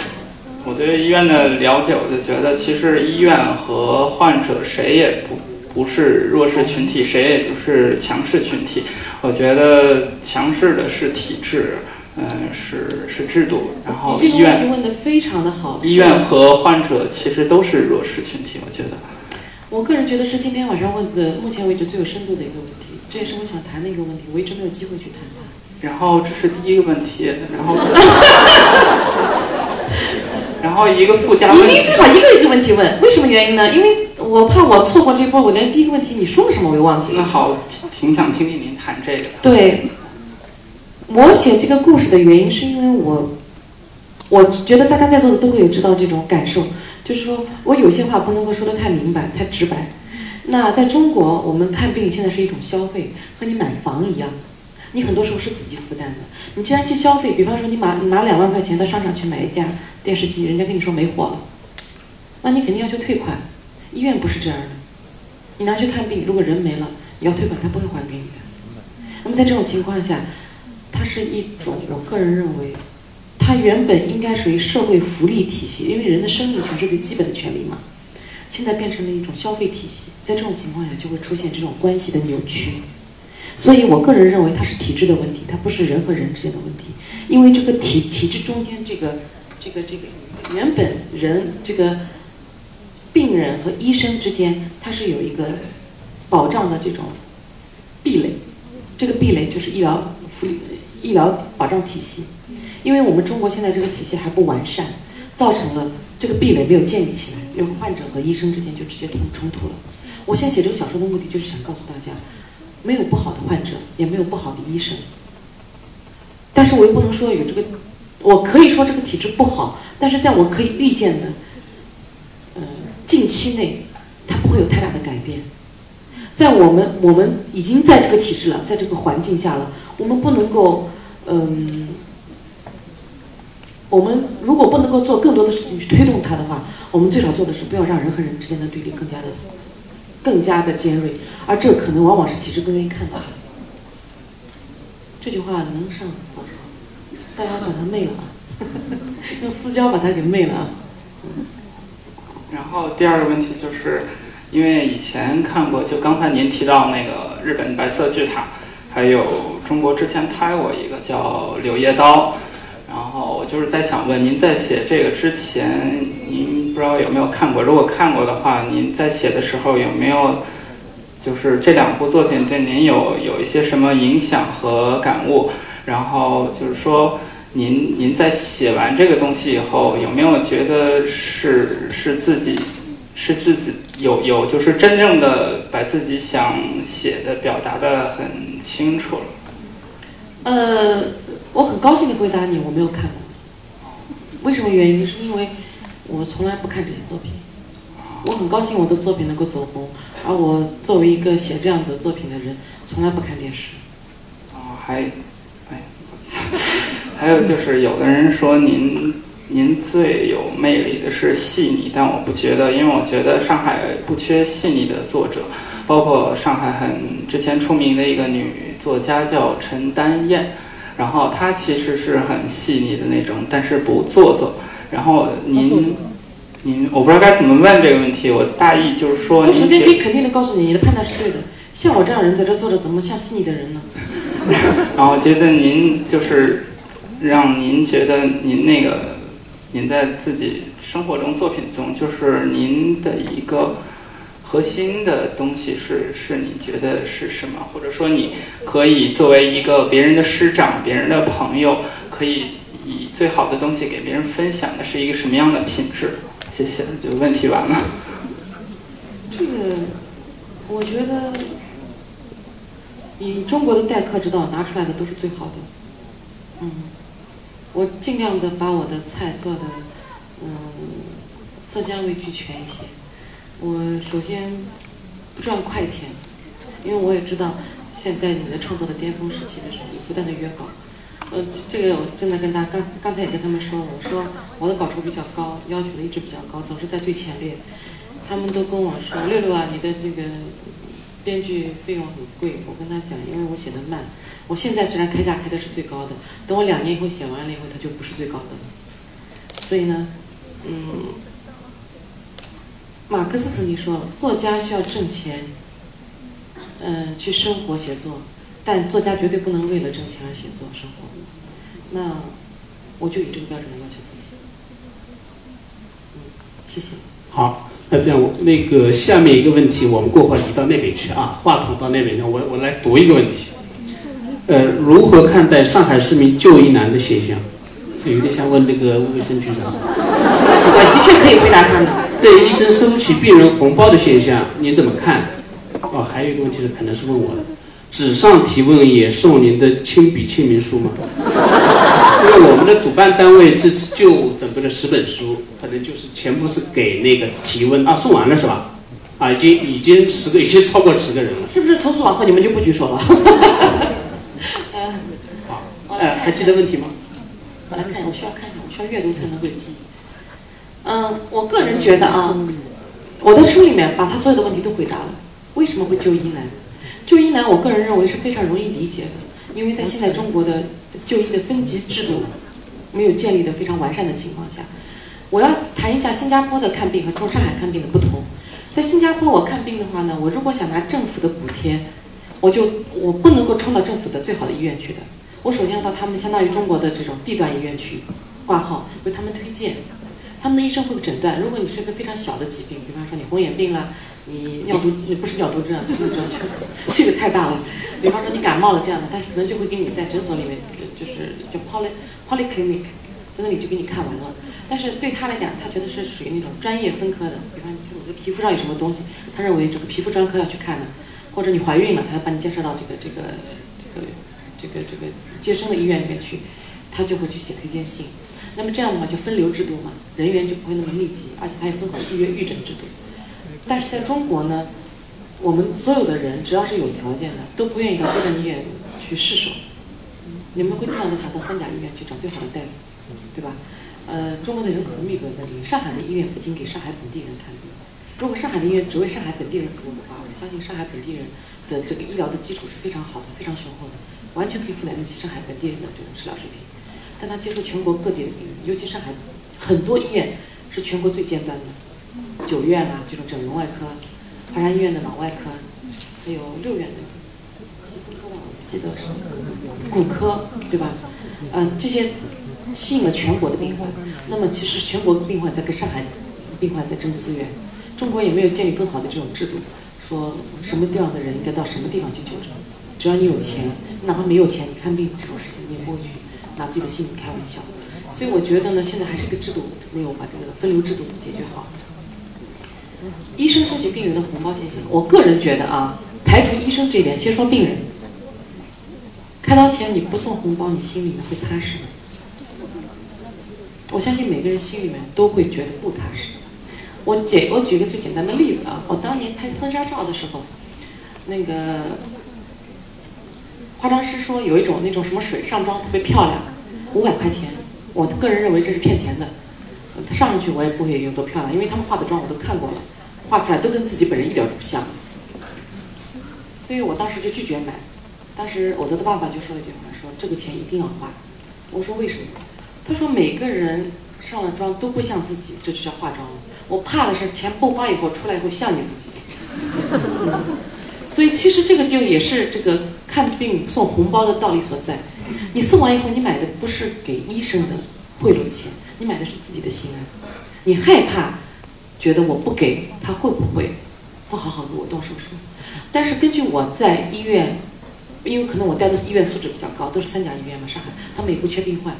我对医院的了解，我就觉得其实医院和患者谁也不不是弱势群体，谁也不是强势群体。我觉得强势的是体制，嗯，是是制度。然后医院问的非常的好。医院和患者其实都是弱势群体，我觉得。我个人觉得是今天晚上问的目前为止最有深度的一个问题，这也是我想谈的一个问题，我一直没有机会去谈它。然后这是第一个问题，然后，然后一个附加问题。你最好一个一个问题问，为什么原因呢？因为我怕我错过这波，我连第一个问题你说了什么我又忘记了。那好，挺想听听您谈这个。对，我写这个故事的原因是因为我，我觉得大家在座的都会有知道这种感受。就是说我有些话不能够说的太明白、太直白。那在中国，我们看病现在是一种消费，和你买房一样，你很多时候是自己负担的。你既然去消费，比方说你拿拿两万块钱到商场去买一架电视机，人家跟你说没货了，那你肯定要求退款。医院不是这样的，你拿去看病，如果人没了，你要退款，他不会还给你的。那么在这种情况下，它是一种我个人认为。它原本应该属于社会福利体系，因为人的生命权是最基本的权利嘛。现在变成了一种消费体系，在这种情况下就会出现这种关系的扭曲。所以我个人认为它是体制的问题，它不是人和人之间的问题。因为这个体体制中间这个这个这个原本人这个病人和医生之间，它是有一个保障的这种壁垒。这个壁垒就是医疗福利医疗保障体系。因为我们中国现在这个体系还不完善，造成了这个壁垒没有建立起来，因为患者和医生之间就直接冲冲突了。我现在写这个小说的目的就是想告诉大家，没有不好的患者，也没有不好的医生。但是我又不能说有这个，我可以说这个体制不好，但是在我可以预见的，呃，近期内，它不会有太大的改变。在我们我们已经在这个体制了，在这个环境下了，我们不能够，嗯。我们如果不能够做更多的事情去推动它的话，我们最少做的是不要让人和人之间的对立更加的、更加的尖锐，而这可能往往是体制更愿意看到的。这句话能上多少？大家把它媚了啊，用私交把它给媚了啊。然后第二个问题就是，因为以前看过，就刚才您提到那个日本白色巨塔，还有中国之前拍过一个叫《柳叶刀》，然后我就是在想问，您在写这个之前，您不知道有没有看过？如果看过的话，您在写的时候有没有，就是这两部作品对您有有一些什么影响和感悟？然后就是说。您您在写完这个东西以后，有没有觉得是是自己是自己有有就是真正的把自己想写的表达的很清楚了？呃，我很高兴的回答你，我没有看过。为什么原因？是因为我从来不看这些作品。我很高兴我的作品能够走红，而我作为一个写这样的作品的人，从来不看电视。哦，还。还有就是，有的人说您您最有魅力的是细腻，但我不觉得，因为我觉得上海不缺细腻的作者，包括上海很之前出名的一个女作家叫陈丹燕，然后他其实是很细腻的那种，但是不做作。然后您您我不知道该怎么问这个问题，我大意就是说，我首先可以肯定的告诉你，你的判断是对的。像我这样人在这坐着，怎么像细腻的人呢？然后觉得您就是。让您觉得您那个，您在自己生活中作品中，就是您的一个核心的东西是是你觉得是什么？或者说你可以作为一个别人的师长、别人的朋友，可以以最好的东西给别人分享的是一个什么样的品质？谢谢，就问题完了。这个，我觉得以中国的待客之道拿出来的都是最好的，嗯。我尽量的把我的菜做的，嗯，色香味俱全一些。我首先不赚快钱，因为我也知道现在你的创作的巅峰时期的时候，你不断的约稿。呃，这个我真的跟他刚刚才也跟他们说，我说我的稿酬比较高，要求的一直比较高，总是在最前列。他们都跟我说六六啊，你的这个编剧费用很贵。我跟他讲，因为我写的慢。我现在虽然开价开的是最高的，等我两年以后写完了以后，它就不是最高的了。所以呢，嗯，马克思曾经说，作家需要挣钱，嗯，去生活写作，但作家绝对不能为了挣钱而写作生活。那我就以这个标准来要求自己。嗯，谢谢。好，那这样我那个下面一个问题，我们过会儿移到那边去啊，话筒到那边去，我我来读一个问题。呃，如何看待上海市民就医难的现象？这有点像问那个卫生局长。我的确可以回答他的。对医生收取病人红包的现象，你怎么看？哦，还有一个问题是，可能是问我的。纸上提问也送您的亲笔签名书吗？因为我们的主办单位这次就准备了十本书，可能就是全部是给那个提问啊，送完了是吧？啊，已经已经十个，已经超过十个人了。是不是从此往后你们就不举手了？哎，还记得问题吗？我来看一下，我需要看一下，我需要阅读才能会记。嗯，我个人觉得啊，我的书里面把他所有的问题都回答了。为什么会就医难？就医难，我个人认为是非常容易理解的，因为在现在中国的就医的分级制度没有建立的非常完善的情况下，我要谈一下新加坡的看病和中上海看病的不同。在新加坡，我看病的话呢，我如果想拿政府的补贴，我就我不能够冲到政府的最好的医院去的。我首先要到他们相当于中国的这种地段医院去挂号，为他们推荐，他们的医生会诊断。如果你是一个非常小的疾病，比方说你红眼病啦，你尿毒不是尿毒症，就是这种，这个太大了。比方说你感冒了这样的，他可能就会给你在诊所里面，就是就 poly polyclinic，在那里就给你看完了。但是对他来讲，他觉得是属于那种专业分科的，比方你这个皮肤上有什么东西，他认为这个皮肤专科要去看的，或者你怀孕了，他要把你介绍到这个这个这个。这个这个接生的医院里面去，他就会去写推荐信。那么这样的话就分流制度嘛，人员就不会那么密集，而且它也分好预约预诊制度。但是在中国呢，我们所有的人只要是有条件的，都不愿意到地段医院去试手。你们会经常的想到三甲医院去找最好的大夫，对吧？呃，中国的人口密度在这里，上海的医院不仅给上海本地人看病，如果上海的医院只为上海本地人服务的话，我相信上海本地人的这个医疗的基础是非常好的，非常雄厚的。完全可以负担得起上海本地人的这种治疗水平，但他接触全国各地的病人，尤其上海很多医院是全国最尖端的，九院啊这种整容外科，华山医院的脑外科，还有六院的记得是骨科，对吧？嗯，这些吸引了全国的病患。那么其实全国病患在跟上海病患在争资源，中国也没有建立更好的这种制度，说什么地方的人应该到什么地方去就诊。只要你有钱，哪怕没有钱，你看病这种事情你也不会去拿自己的性命开玩笑。所以我觉得呢，现在还是一个制度没有把这个分流制度解决好。医生收取病人的红包现象，我个人觉得啊，排除医生这一点，先说病人。开刀前你不送红包，你心里面会踏实吗？我相信每个人心里面都会觉得不踏实。我简我举个最简单的例子啊，我当年拍婚纱照的时候，那个。化妆师说有一种那种什么水上妆特别漂亮，五百块钱。我个人认为这是骗钱的。他上上去我也不会有多漂亮，因为他们化的妆我都看过了，画出来都跟自己本人一点都不像。所以我当时就拒绝买。当时我的爸爸就说了一句话，说这个钱一定要花。我说为什么？他说每个人上了妆都不像自己，这就叫化妆。我怕的是钱不花以后出来以后像你自己。所以其实这个就也是这个看病送红包的道理所在。你送完以后，你买的不是给医生的贿赂的钱，你买的是自己的心安。你害怕，觉得我不给他会不会不好好给我动手术？但是根据我在医院，因为可能我待的医院素质比较高，都是三甲医院嘛，上海他们也不缺病患。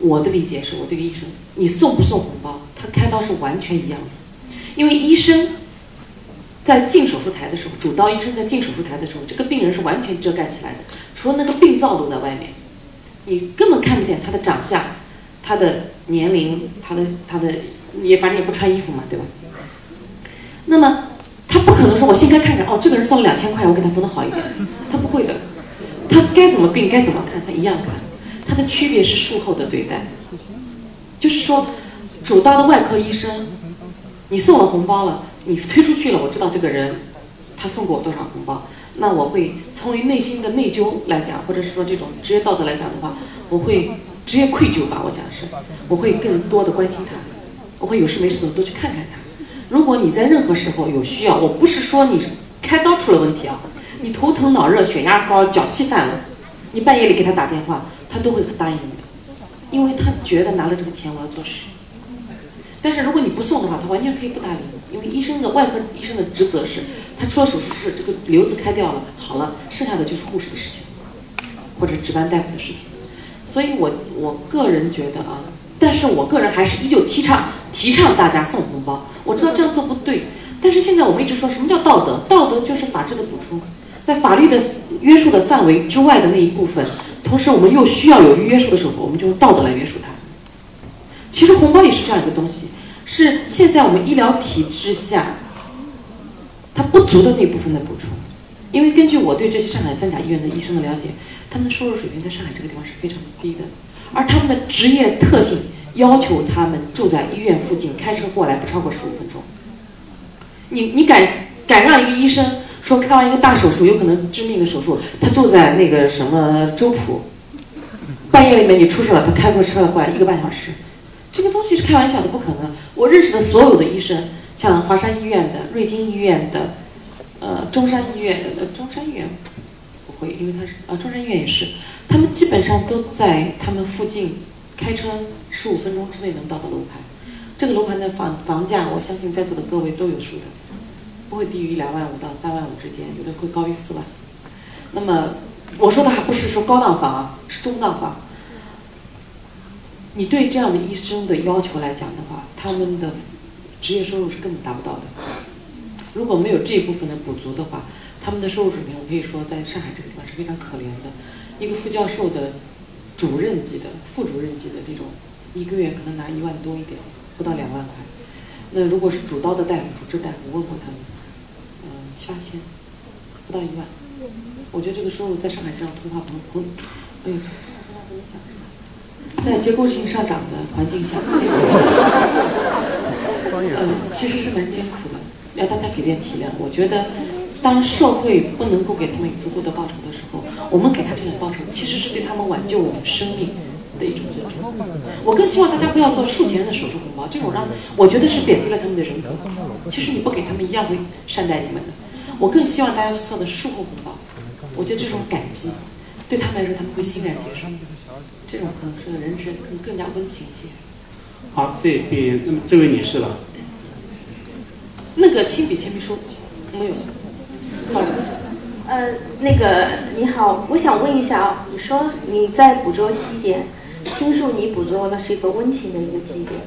我的理解是我对个医生，你送不送红包，他开刀是完全一样的，因为医生。在进手术台的时候，主刀医生在进手术台的时候，这个病人是完全遮盖起来的，除了那个病灶都在外面，你根本看不见他的长相、他的年龄、他的他的，也反正也不穿衣服嘛，对吧？那么他不可能说我先该看看，哦，这个人送了两千块，我给他缝的好一点，他不会的，他该怎么病该怎么看，他一样看，他的区别是术后的对待，就是说，主刀的外科医生，你送了红包了。你推出去了，我知道这个人，他送过我多少红包，那我会从于内心的内疚来讲，或者是说这种职业道德来讲的话，我会职业愧疚吧，我讲是，我会更多的关心他，我会有事没事的多去看看他。如果你在任何时候有需要，我不是说你开刀出了问题啊，你头疼脑热、血压高、脚气犯了，你半夜里给他打电话，他都会答应你的，因为他觉得拿了这个钱我要做事。但是如果你不送的话，他完全可以不搭理你，因为医生的外科医生的职责是，他出了手术室，这个瘤子开掉了，好了，剩下的就是护士的事情，或者值班大夫的事情。所以我我个人觉得啊，但是我个人还是依旧提倡提倡大家送红包。我知道这样做不对，但是现在我们一直说什么叫道德？道德就是法治的补充，在法律的约束的范围之外的那一部分，同时我们又需要有约束的时候，我们就用道德来约束它。其实红包也是这样一个东西，是现在我们医疗体制下它不足的那部分的补充。因为根据我对这些上海三甲医院的医生的了解，他们的收入水平在上海这个地方是非常低的，而他们的职业特性要求他们住在医院附近，开车过来不超过十五分钟。你你敢敢让一个医生说开完一个大手术，有可能致命的手术，他住在那个什么周浦，半夜里面你出事了，他开过车过来一个半小时。这个东西是开玩笑的，不可能。我认识的所有的医生，像华山医院的、瑞金医院的、呃中山医院的，中山医院不会，因为他是啊中山医院也是，他们基本上都在他们附近，开车十五分钟之内能到的楼盘。这个楼盘的房房价，我相信在座的各位都有数的，不会低于两万五到三万五之间，有的会高于四万。那么我说的还不是说高档房啊，是中档房。你对这样的医生的要求来讲的话，他们的职业收入是根本达不到的。如果没有这一部分的补足的话，他们的收入水平，我可以说在上海这个地方是非常可怜的。一个副教授的主任级的、副主任级的这种，一个月可能拿一万多一点，不到两万块。那如果是主刀的大夫、主治大夫，问过他们，嗯，七八千，不到一万。我觉得这个收入在上海这样通话棚，哎呦。在结构性上涨的环境下，嗯，其实是蛮艰苦的，要大家给点体谅。我觉得，当社会不能够给他们足够的报酬的时候，我们给他这种报酬，其实是对他们挽救我们生命的一种尊重。我更希望大家不要做数钱的手术红包，这种让我觉得是贬低了他们的人格。其实你不给他们一样会善待你们的。我更希望大家做的术后红包，我觉得这种感激对他们来说他们会欣然接受。这种可能是人生更更加温情一些。好，这边那么这位女士了。那个亲笔签名书没有，sorry。呃，那个你好，我想问一下啊，你说你在捕捉基点，倾诉你捕捉的是一个温情的一个基点，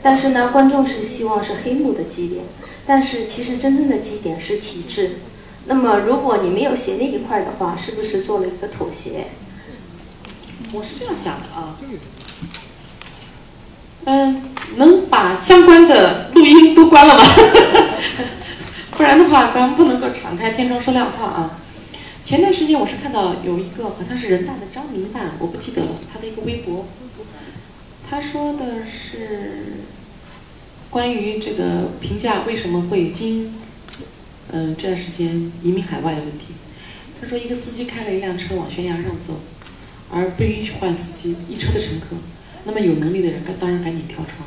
但是呢，观众是希望是黑幕的基点，但是其实真正的基点是体制。那么如果你没有写那一块的话，是不是做了一个妥协？我是这样想的啊，嗯，能把相关的录音都关了吗？不然的话，咱们不能够敞开天窗说亮话啊。前段时间我是看到有一个好像是人大的张明办，我不记得了，他的一个微博，他说的是关于这个评价为什么会经嗯这段时间移民海外的问题。他说一个司机开了一辆车往悬崖上走，而不允许换司机，一车的乘客，那么有能力的人当然赶紧跳窗。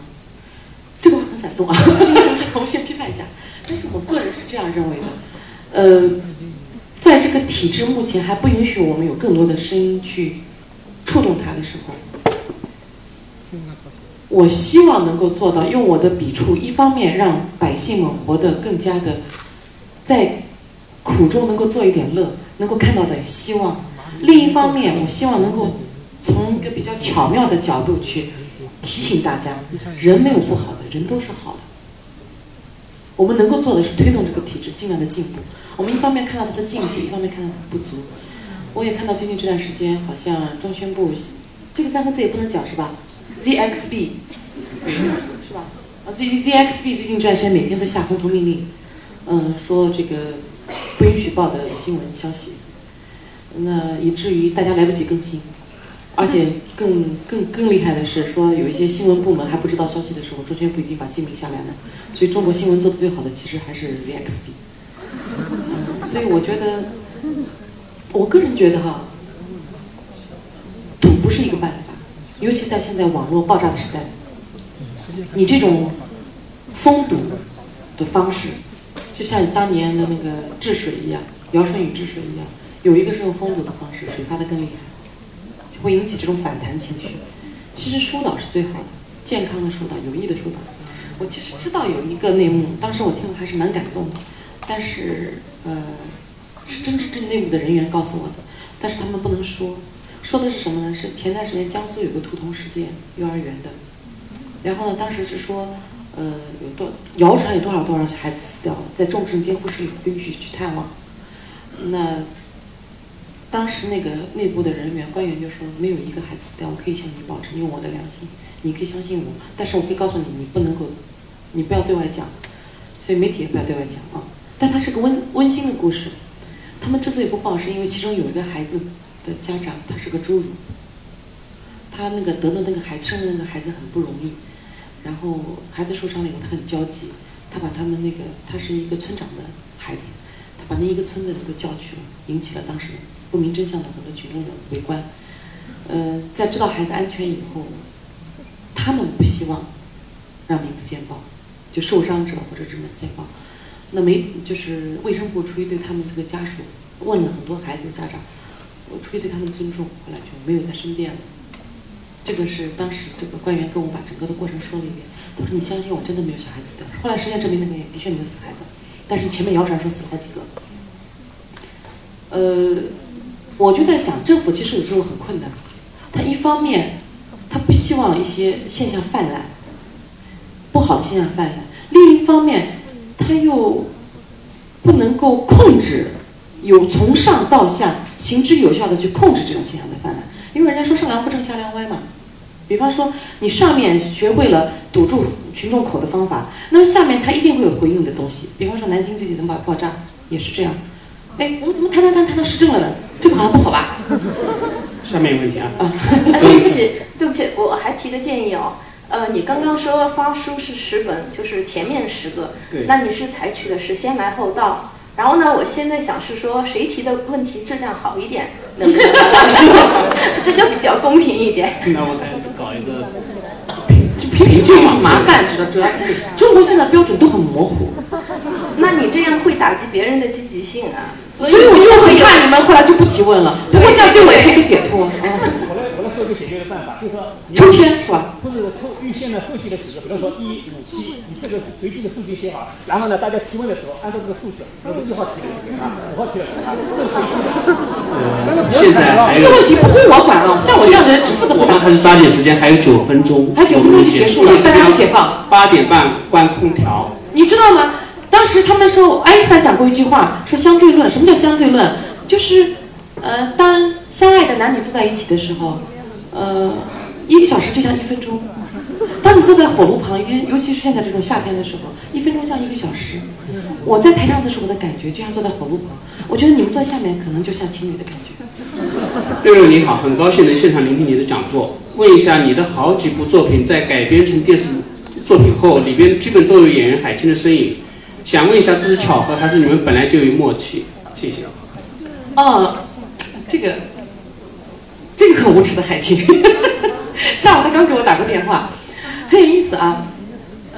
这个话很感动啊，我们先批判一下。但是我个人是这样认为的，呃。在这个体制目前还不允许我们有更多的声音去触动它的时候，我希望能够做到用我的笔触，一方面让百姓们活得更加的在苦中能够做一点乐，能够看到点希望；另一方面，我希望能够从一个比较巧妙的角度去提醒大家：人没有不好的，人都是好的。我们能够做的是推动这个体制尽量的进步。我们一方面看到它的进步，一方面看到它的不足。我也看到最近这段时间，好像中宣部这个三个字也不能讲是吧？ZXB 是吧？啊，Z Z ZXB 最近这段时间每天都下红头命令，嗯，说这个不允许报的新闻消息，那以至于大家来不及更新。而且更更更厉害的是，说有一些新闻部门还不知道消息的时候，中宣部已经把禁令下来了。所以中国新闻做的最好的，其实还是 ZXB。所以我觉得，我个人觉得哈，赌不是一个办法，尤其在现在网络爆炸的时代，你这种封堵的方式，就像当年的那个治水一样，尧舜禹治水一样，有一个是用封堵的方式，水发的更厉害。就会引起这种反弹情绪。其实疏导是最好的，健康的疏导，有益的疏导。我其实知道有一个内幕，当时我听了还是蛮感动的。但是，呃，是真真正内部的人员告诉我的，但是他们不能说。说的是什么呢？是前段时间江苏有个屠童事件，幼儿园的。然后呢，当时是说，呃，有多谣传有多少多少孩子死掉了，在重症监护室里不允许去探望。那。当时那个内部的人员官员就说：“没有一个孩子死掉，我可以向你保证，用我的良心，你可以相信我。但是我可以告诉你，你不能够，你不要对外讲，所以媒体也不要对外讲啊。但它是个温温馨的故事。他们之所以不报，是因为其中有一个孩子的家长他是个侏儒，他那个得了那个孩子生的那个孩子很不容易，然后孩子受伤了以后他很焦急，他把他们那个他是一个村长的孩子，他把那一个村的人都叫去了，引起了当时。”不明真相的很多群众的围观，呃，在知道孩子安全以后，他们不希望让名字见报，就受伤者或者什么见报。那媒体就是卫生部出于对他们这个家属问了很多孩子的家长，我出于对他们的尊重，后来就没有再申辩了。这个是当时这个官员跟我把整个的过程说了一遍，他说：“你相信我，真的没有小孩子的。”后来实验证明那个也的确没有死孩子，但是前面谣传说死了好几个，呃。我就在想，政府其实有时候很困难。他一方面，他不希望一些现象泛滥，不好的现象泛滥；另一方面，他又不能够控制，有从上到下行之有效的去控制这种现象的泛滥。因为人家说上梁不正下梁歪嘛。比方说，你上面学会了堵住群众口的方法，那么下面他一定会有回应的东西。比方说，南京最近的爆爆炸也是这样。哎，我们怎么谈谈谈谈到市政了呢？这个好像不好吧？下面有问题啊？啊，对不起，对不起，我还提个建议哦。呃，你刚刚说发书是十本，就是前面十个，对，那你是采取的是先来后到。然后呢，我现在想是说，谁提的问题质量好一点，能不能发书？这就比较公平一点。那我再个就批评这就很麻烦，知道知道中国现在标准都很模糊。那你这样会打击别人的积极性啊。所以我就很怕你们后来就不提问了，不过这样对我也是一个解脱。我来我来说一个解决的办法，就是说抽签是吧？或者抽预先的设计的几个，比如说一五七，你这个随机的数据写好，然后呢，大家提问的时候按照这个数字，比如一号提的啊，五号提的啊，这是随机的。现在还有这个问题不归我管啊，像我这样的人只负责。我们还是抓紧时间，还有九分钟，还有九分钟就结束了，大家都解放。八点半关空调。你知道吗？当时他们说，爱因斯坦讲过一句话，说相对论。什么叫相对论？就是，呃，当相爱的男女坐在一起的时候，呃，一个小时就像一分钟。当你坐在火炉旁，一天，尤其是现在这种夏天的时候，一分钟像一个小时。我在台上的时候的感觉，就像坐在火炉旁。我觉得你们坐下面，可能就像情侣的感觉。六六你好，很高兴能现场聆听你的讲座。问一下，你的好几部作品在改编成电视作品后，里边基本都有演员海清的身影。想问一下，这是巧合还是你们本来就有默契？谢谢。哦，这个，这个很无耻的海清。下午他刚给我打过电话，很有意思啊。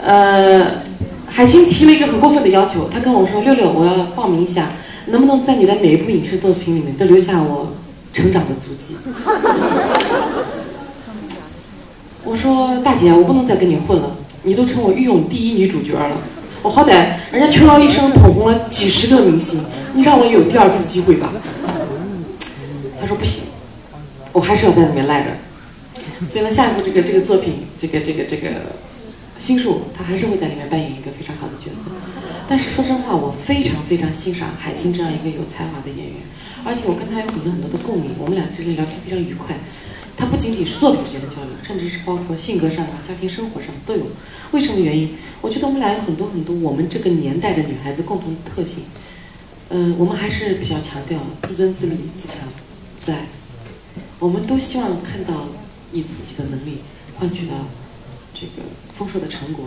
呃，海清提了一个很过分的要求，他跟我说：“六六，我要报名一下，能不能在你的每一部影视作品里面都留下我成长的足迹？” 我说：“大姐，我不能再跟你混了，你都成我御用第一女主角了。”我好歹人家秋瑶一生捧红了几十个明星，你让我有第二次机会吧？他说不行，我还是要在里面赖着。所以呢，下一步这个这个作品，这个这个这个心术，他还是会在里面扮演一个非常好的角色。但是说真话，我非常非常欣赏海清这样一个有才华的演员，而且我跟他有很多很多的共鸣，我们俩之间聊天非常愉快。他不仅仅是作品之间的交流，甚至是包括性格上啊、家庭生活上都有。为什么原因？我觉得我们俩有很多很多我们这个年代的女孩子共同的特性。嗯、我们还是比较强调自尊自立、自强、自爱。我们都希望看到以自己的能力换取到这个丰硕的成果。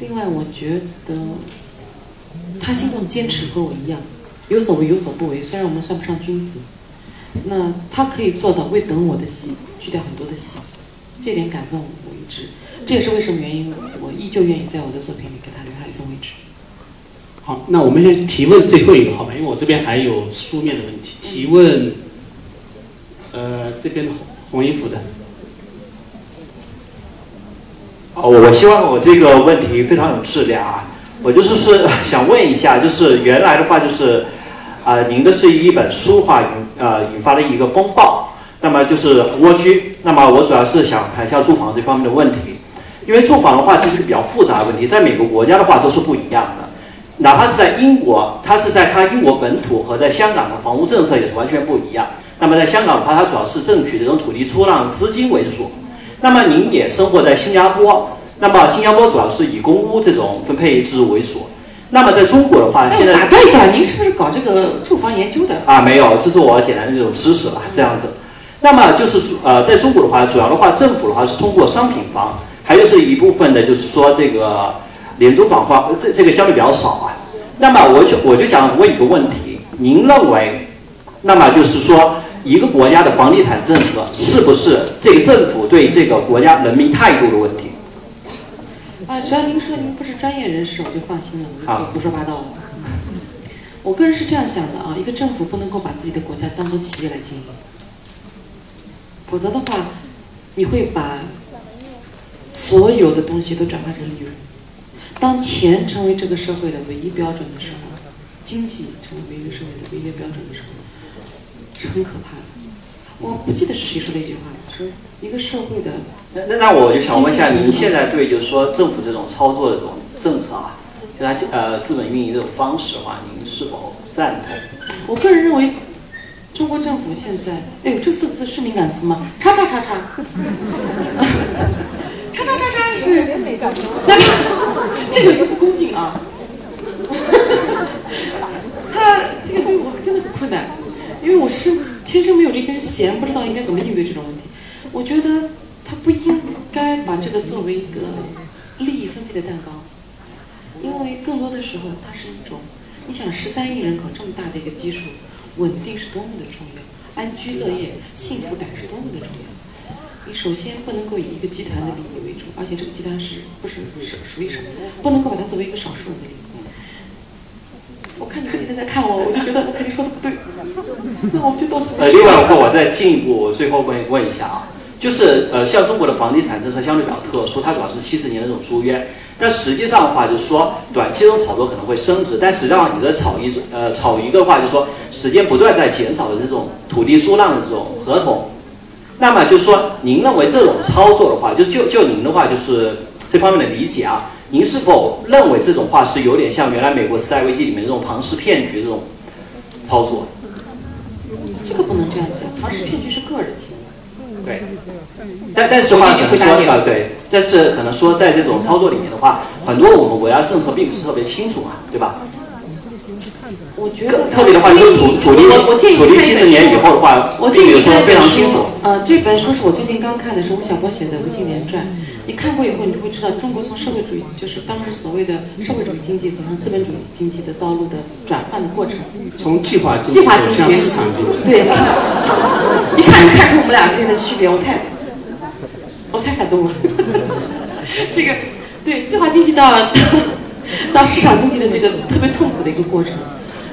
另外，我觉得他心中坚持和我一样，有所为有所不为。虽然我们算不上君子，那他可以做到为等我的戏去掉很多的戏，这点感动我一直。这也是为什么原因，我依旧愿意在我的作品里给他留下一个位置。好，那我们先提问最后一个好吧，因为我这边还有书面的问题。提问，呃，这边红红衣服的。哦，我希望我这个问题非常有质量啊！我就是是想问一下，就是原来的话就是，啊、您的是一本书话引呃引发了一个风暴，那么就是蜗居，那么我主要是想谈一下住房这方面的问题，因为住房的话这是比较复杂的问题，在每个国家的话都是不一样的，哪怕是在英国，它是在它英国本土和在香港的房屋政策也是完全不一样。那么在香港的话，它主要是争取这种土地出让资金为主。那么您也生活在新加坡，那么新加坡主要是以公屋这种分配制度为主。那么在中国的话，哎，现在我打断一下，您是不是搞这个住房研究的？啊，没有，这是我简单的这种知识吧，这样子。那么就是说呃，在中国的话，主要的话，政府的话是通过商品房，还有是一部分的，就是说这个廉租房话，这这个相对比较少啊。那么我就我就想问一个问题，您认为，那么就是说一个国家的房地产政策是不是这个政府对这个国家人民态度的问题？啊，只要您说您不是专业人士，我就放心了，我就可以胡说八道了。我个人是这样想的啊，一个政府不能够把自己的国家当做企业来经营，否则的话，你会把所有的东西都转化成利润。当钱成为这个社会的唯一标准的时候，经济成为一个社会的唯一标准的时候，是很可怕的。我不记得是谁说的一句话，说一个社会的那那那我就想问一下，您现在对就是说政府这种操作的这种政策啊，就它呃资本运营这种方式的话，您是否赞同？我个人认为，中国政府现在，哎呦，这四个字是敏感词吗？叉叉叉叉，叉叉叉叉是 咱们这个不恭敬啊。他这个对我真的很困难，因为我是天生没有这根弦，不知道应该怎么应对这种问题。我觉得他不应该把这个作为一个利益分配的蛋糕，因为更多的时候它是一种，你想十三亿人口这么大的一个基数，稳定是多么的重要，安居乐业、幸福感是多么的重要。你首先不能够以一个集团的利益为主，而且这个集团是不是是属于什么？不能够把它作为一个少数人的利益。我看你不停的在看我，我就觉得我肯定说的不对。那我们就到此为呃，止。另外的话，我再进一步，最后问问一下啊，就是呃，像中国的房地产政策相对比较特殊，它主要是七十年的这种租约，但实际上的话，就是说短期这种炒作可能会升值，但实际上你的炒一呃炒一个的话，就是说时间不断在减少的这种土地出让的这种合同，那么就是说，您认为这种操作的话，就就就您的话，就是这方面的理解啊，您是否认为这种话是有点像原来美国次贷危机里面这种庞氏骗局这种操作？这个不能这样讲，庞氏骗局是个人行为。对，但但是的话，可能说啊，对，但是可能说在这种操作里面的话，很多我们国家政策并不是特别清楚嘛，对吧？我觉得特别的话，就是土土地我我建议土地七十年以后的话，我建议你并没有说非常清楚。，呃，这本书是我最近刚看的，是吴晓波写的《吴敬琏传》。你看过以后，你就会知道中国从社会主义，就是当时所谓的社会主义经济走向资本主义经济的道路的转换的过程。从计划经济计划经济走向市场经济。对，你看，一看就看出我们俩之间的区别，我太，我太感动了。这个，对，计划经济到到市场经济的这个特别痛苦的一个过程，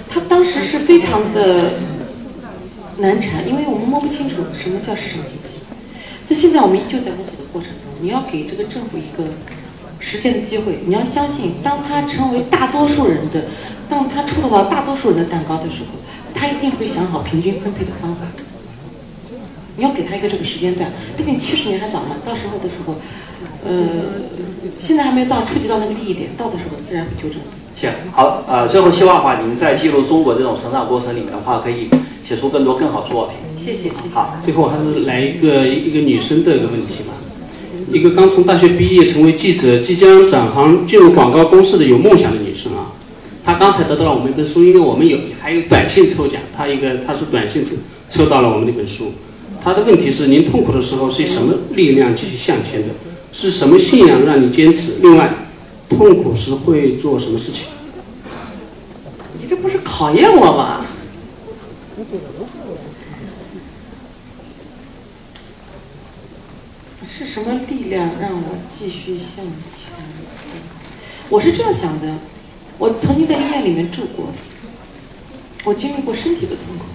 它当时是非常的难缠，因为我们摸不清楚什么叫市场经济。所以现在我们依旧在摸索的过程中，你要给这个政府一个实践的机会，你要相信，当他成为大多数人的，当他触动到大多数人的蛋糕的时候，他一定会想好平均分配的方法。你要给他一个这个时间段，毕竟七十年还早嘛，到时候的时候，呃，现在还没有到触及到那个利益点，到的时候自然会纠正。行，好，呃，最后希望的话，您在记录中国这种成长过程里面的话，可以写出更多更好作品。谢谢，谢谢。好，最后还是来一个一个女生的一个问题吧。一个刚从大学毕业成为记者，即将转行进入广告公司的有梦想的女生啊，她刚才得到了我们一本书，因为我们有还有短信抽奖，她一个她是短信抽抽到了我们那本书。她的问题是：您痛苦的时候是以什么力量继续向前的？是什么信仰让你坚持？另外，痛苦时会做什么事情？你这不是考验我吗？是什么力量让我继续向前？我是这样想的，我曾经在医院里面住过，我经历过身体的痛苦。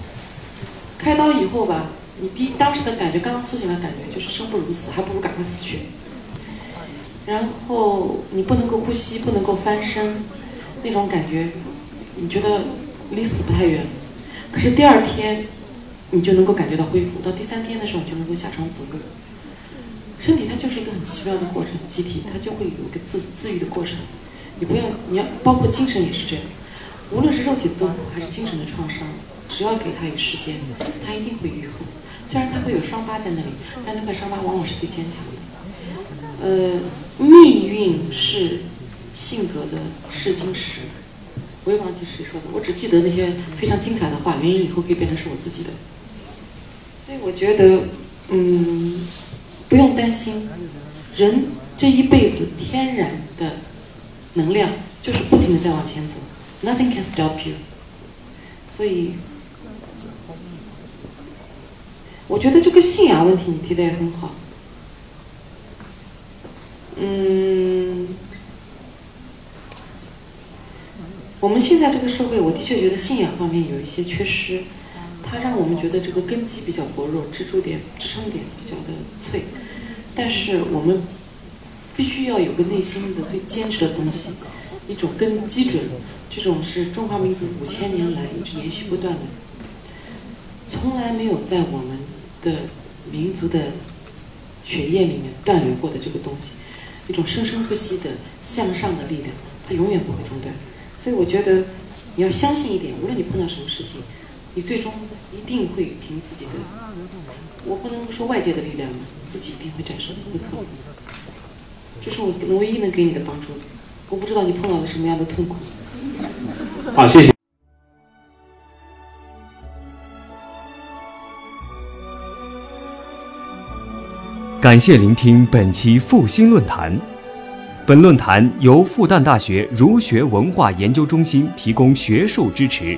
开刀以后吧，你第当时的感觉，刚刚苏醒的感觉就是生不如死，还不如赶快死去。然后你不能够呼吸，不能够翻身，那种感觉，你觉得离死不太远。可是第二天，你就能够感觉到恢复，到第三天的时候，你就能够下床走路。身体它就是一个很奇妙的过程，机体它就会有一个自自愈的过程。你不要，你要包括精神也是这样，无论是肉体的痛苦还是精神的创伤，只要给它以时间，它一定会愈合。虽然它会有伤疤在那里，但那个伤疤往往是最坚强的。呃，命运是性格的试金石。我也忘记谁说的，我只记得那些非常精彩的话，原因以后可以变成是我自己的。所以我觉得，嗯，不用担心，人这一辈子天然的能量就是不停的在往前走，nothing can stop you。所以，我觉得这个信仰问题你提的也很好。嗯，我们现在这个社会，我的确觉得信仰方面有一些缺失，它让我们觉得这个根基比较薄弱，支柱点、支撑点比较的脆。但是我们必须要有个内心的最坚持的东西，一种根基准，这种是中华民族五千年来一直延续不断的，从来没有在我们的民族的血液里面断流过的这个东西，一种生生不息的向上的力量，它永远不会中断。所以我觉得你要相信一点，无论你碰到什么事情，你最终一定会凭自己的，我不能说外界的力量，自己一定会战胜，会克服。这是我唯一能给你的帮助。我不知道你碰到了什么样的痛苦。好，谢谢。感谢聆听本期复兴论坛。本论坛由复旦大学儒学文化研究中心提供学术支持，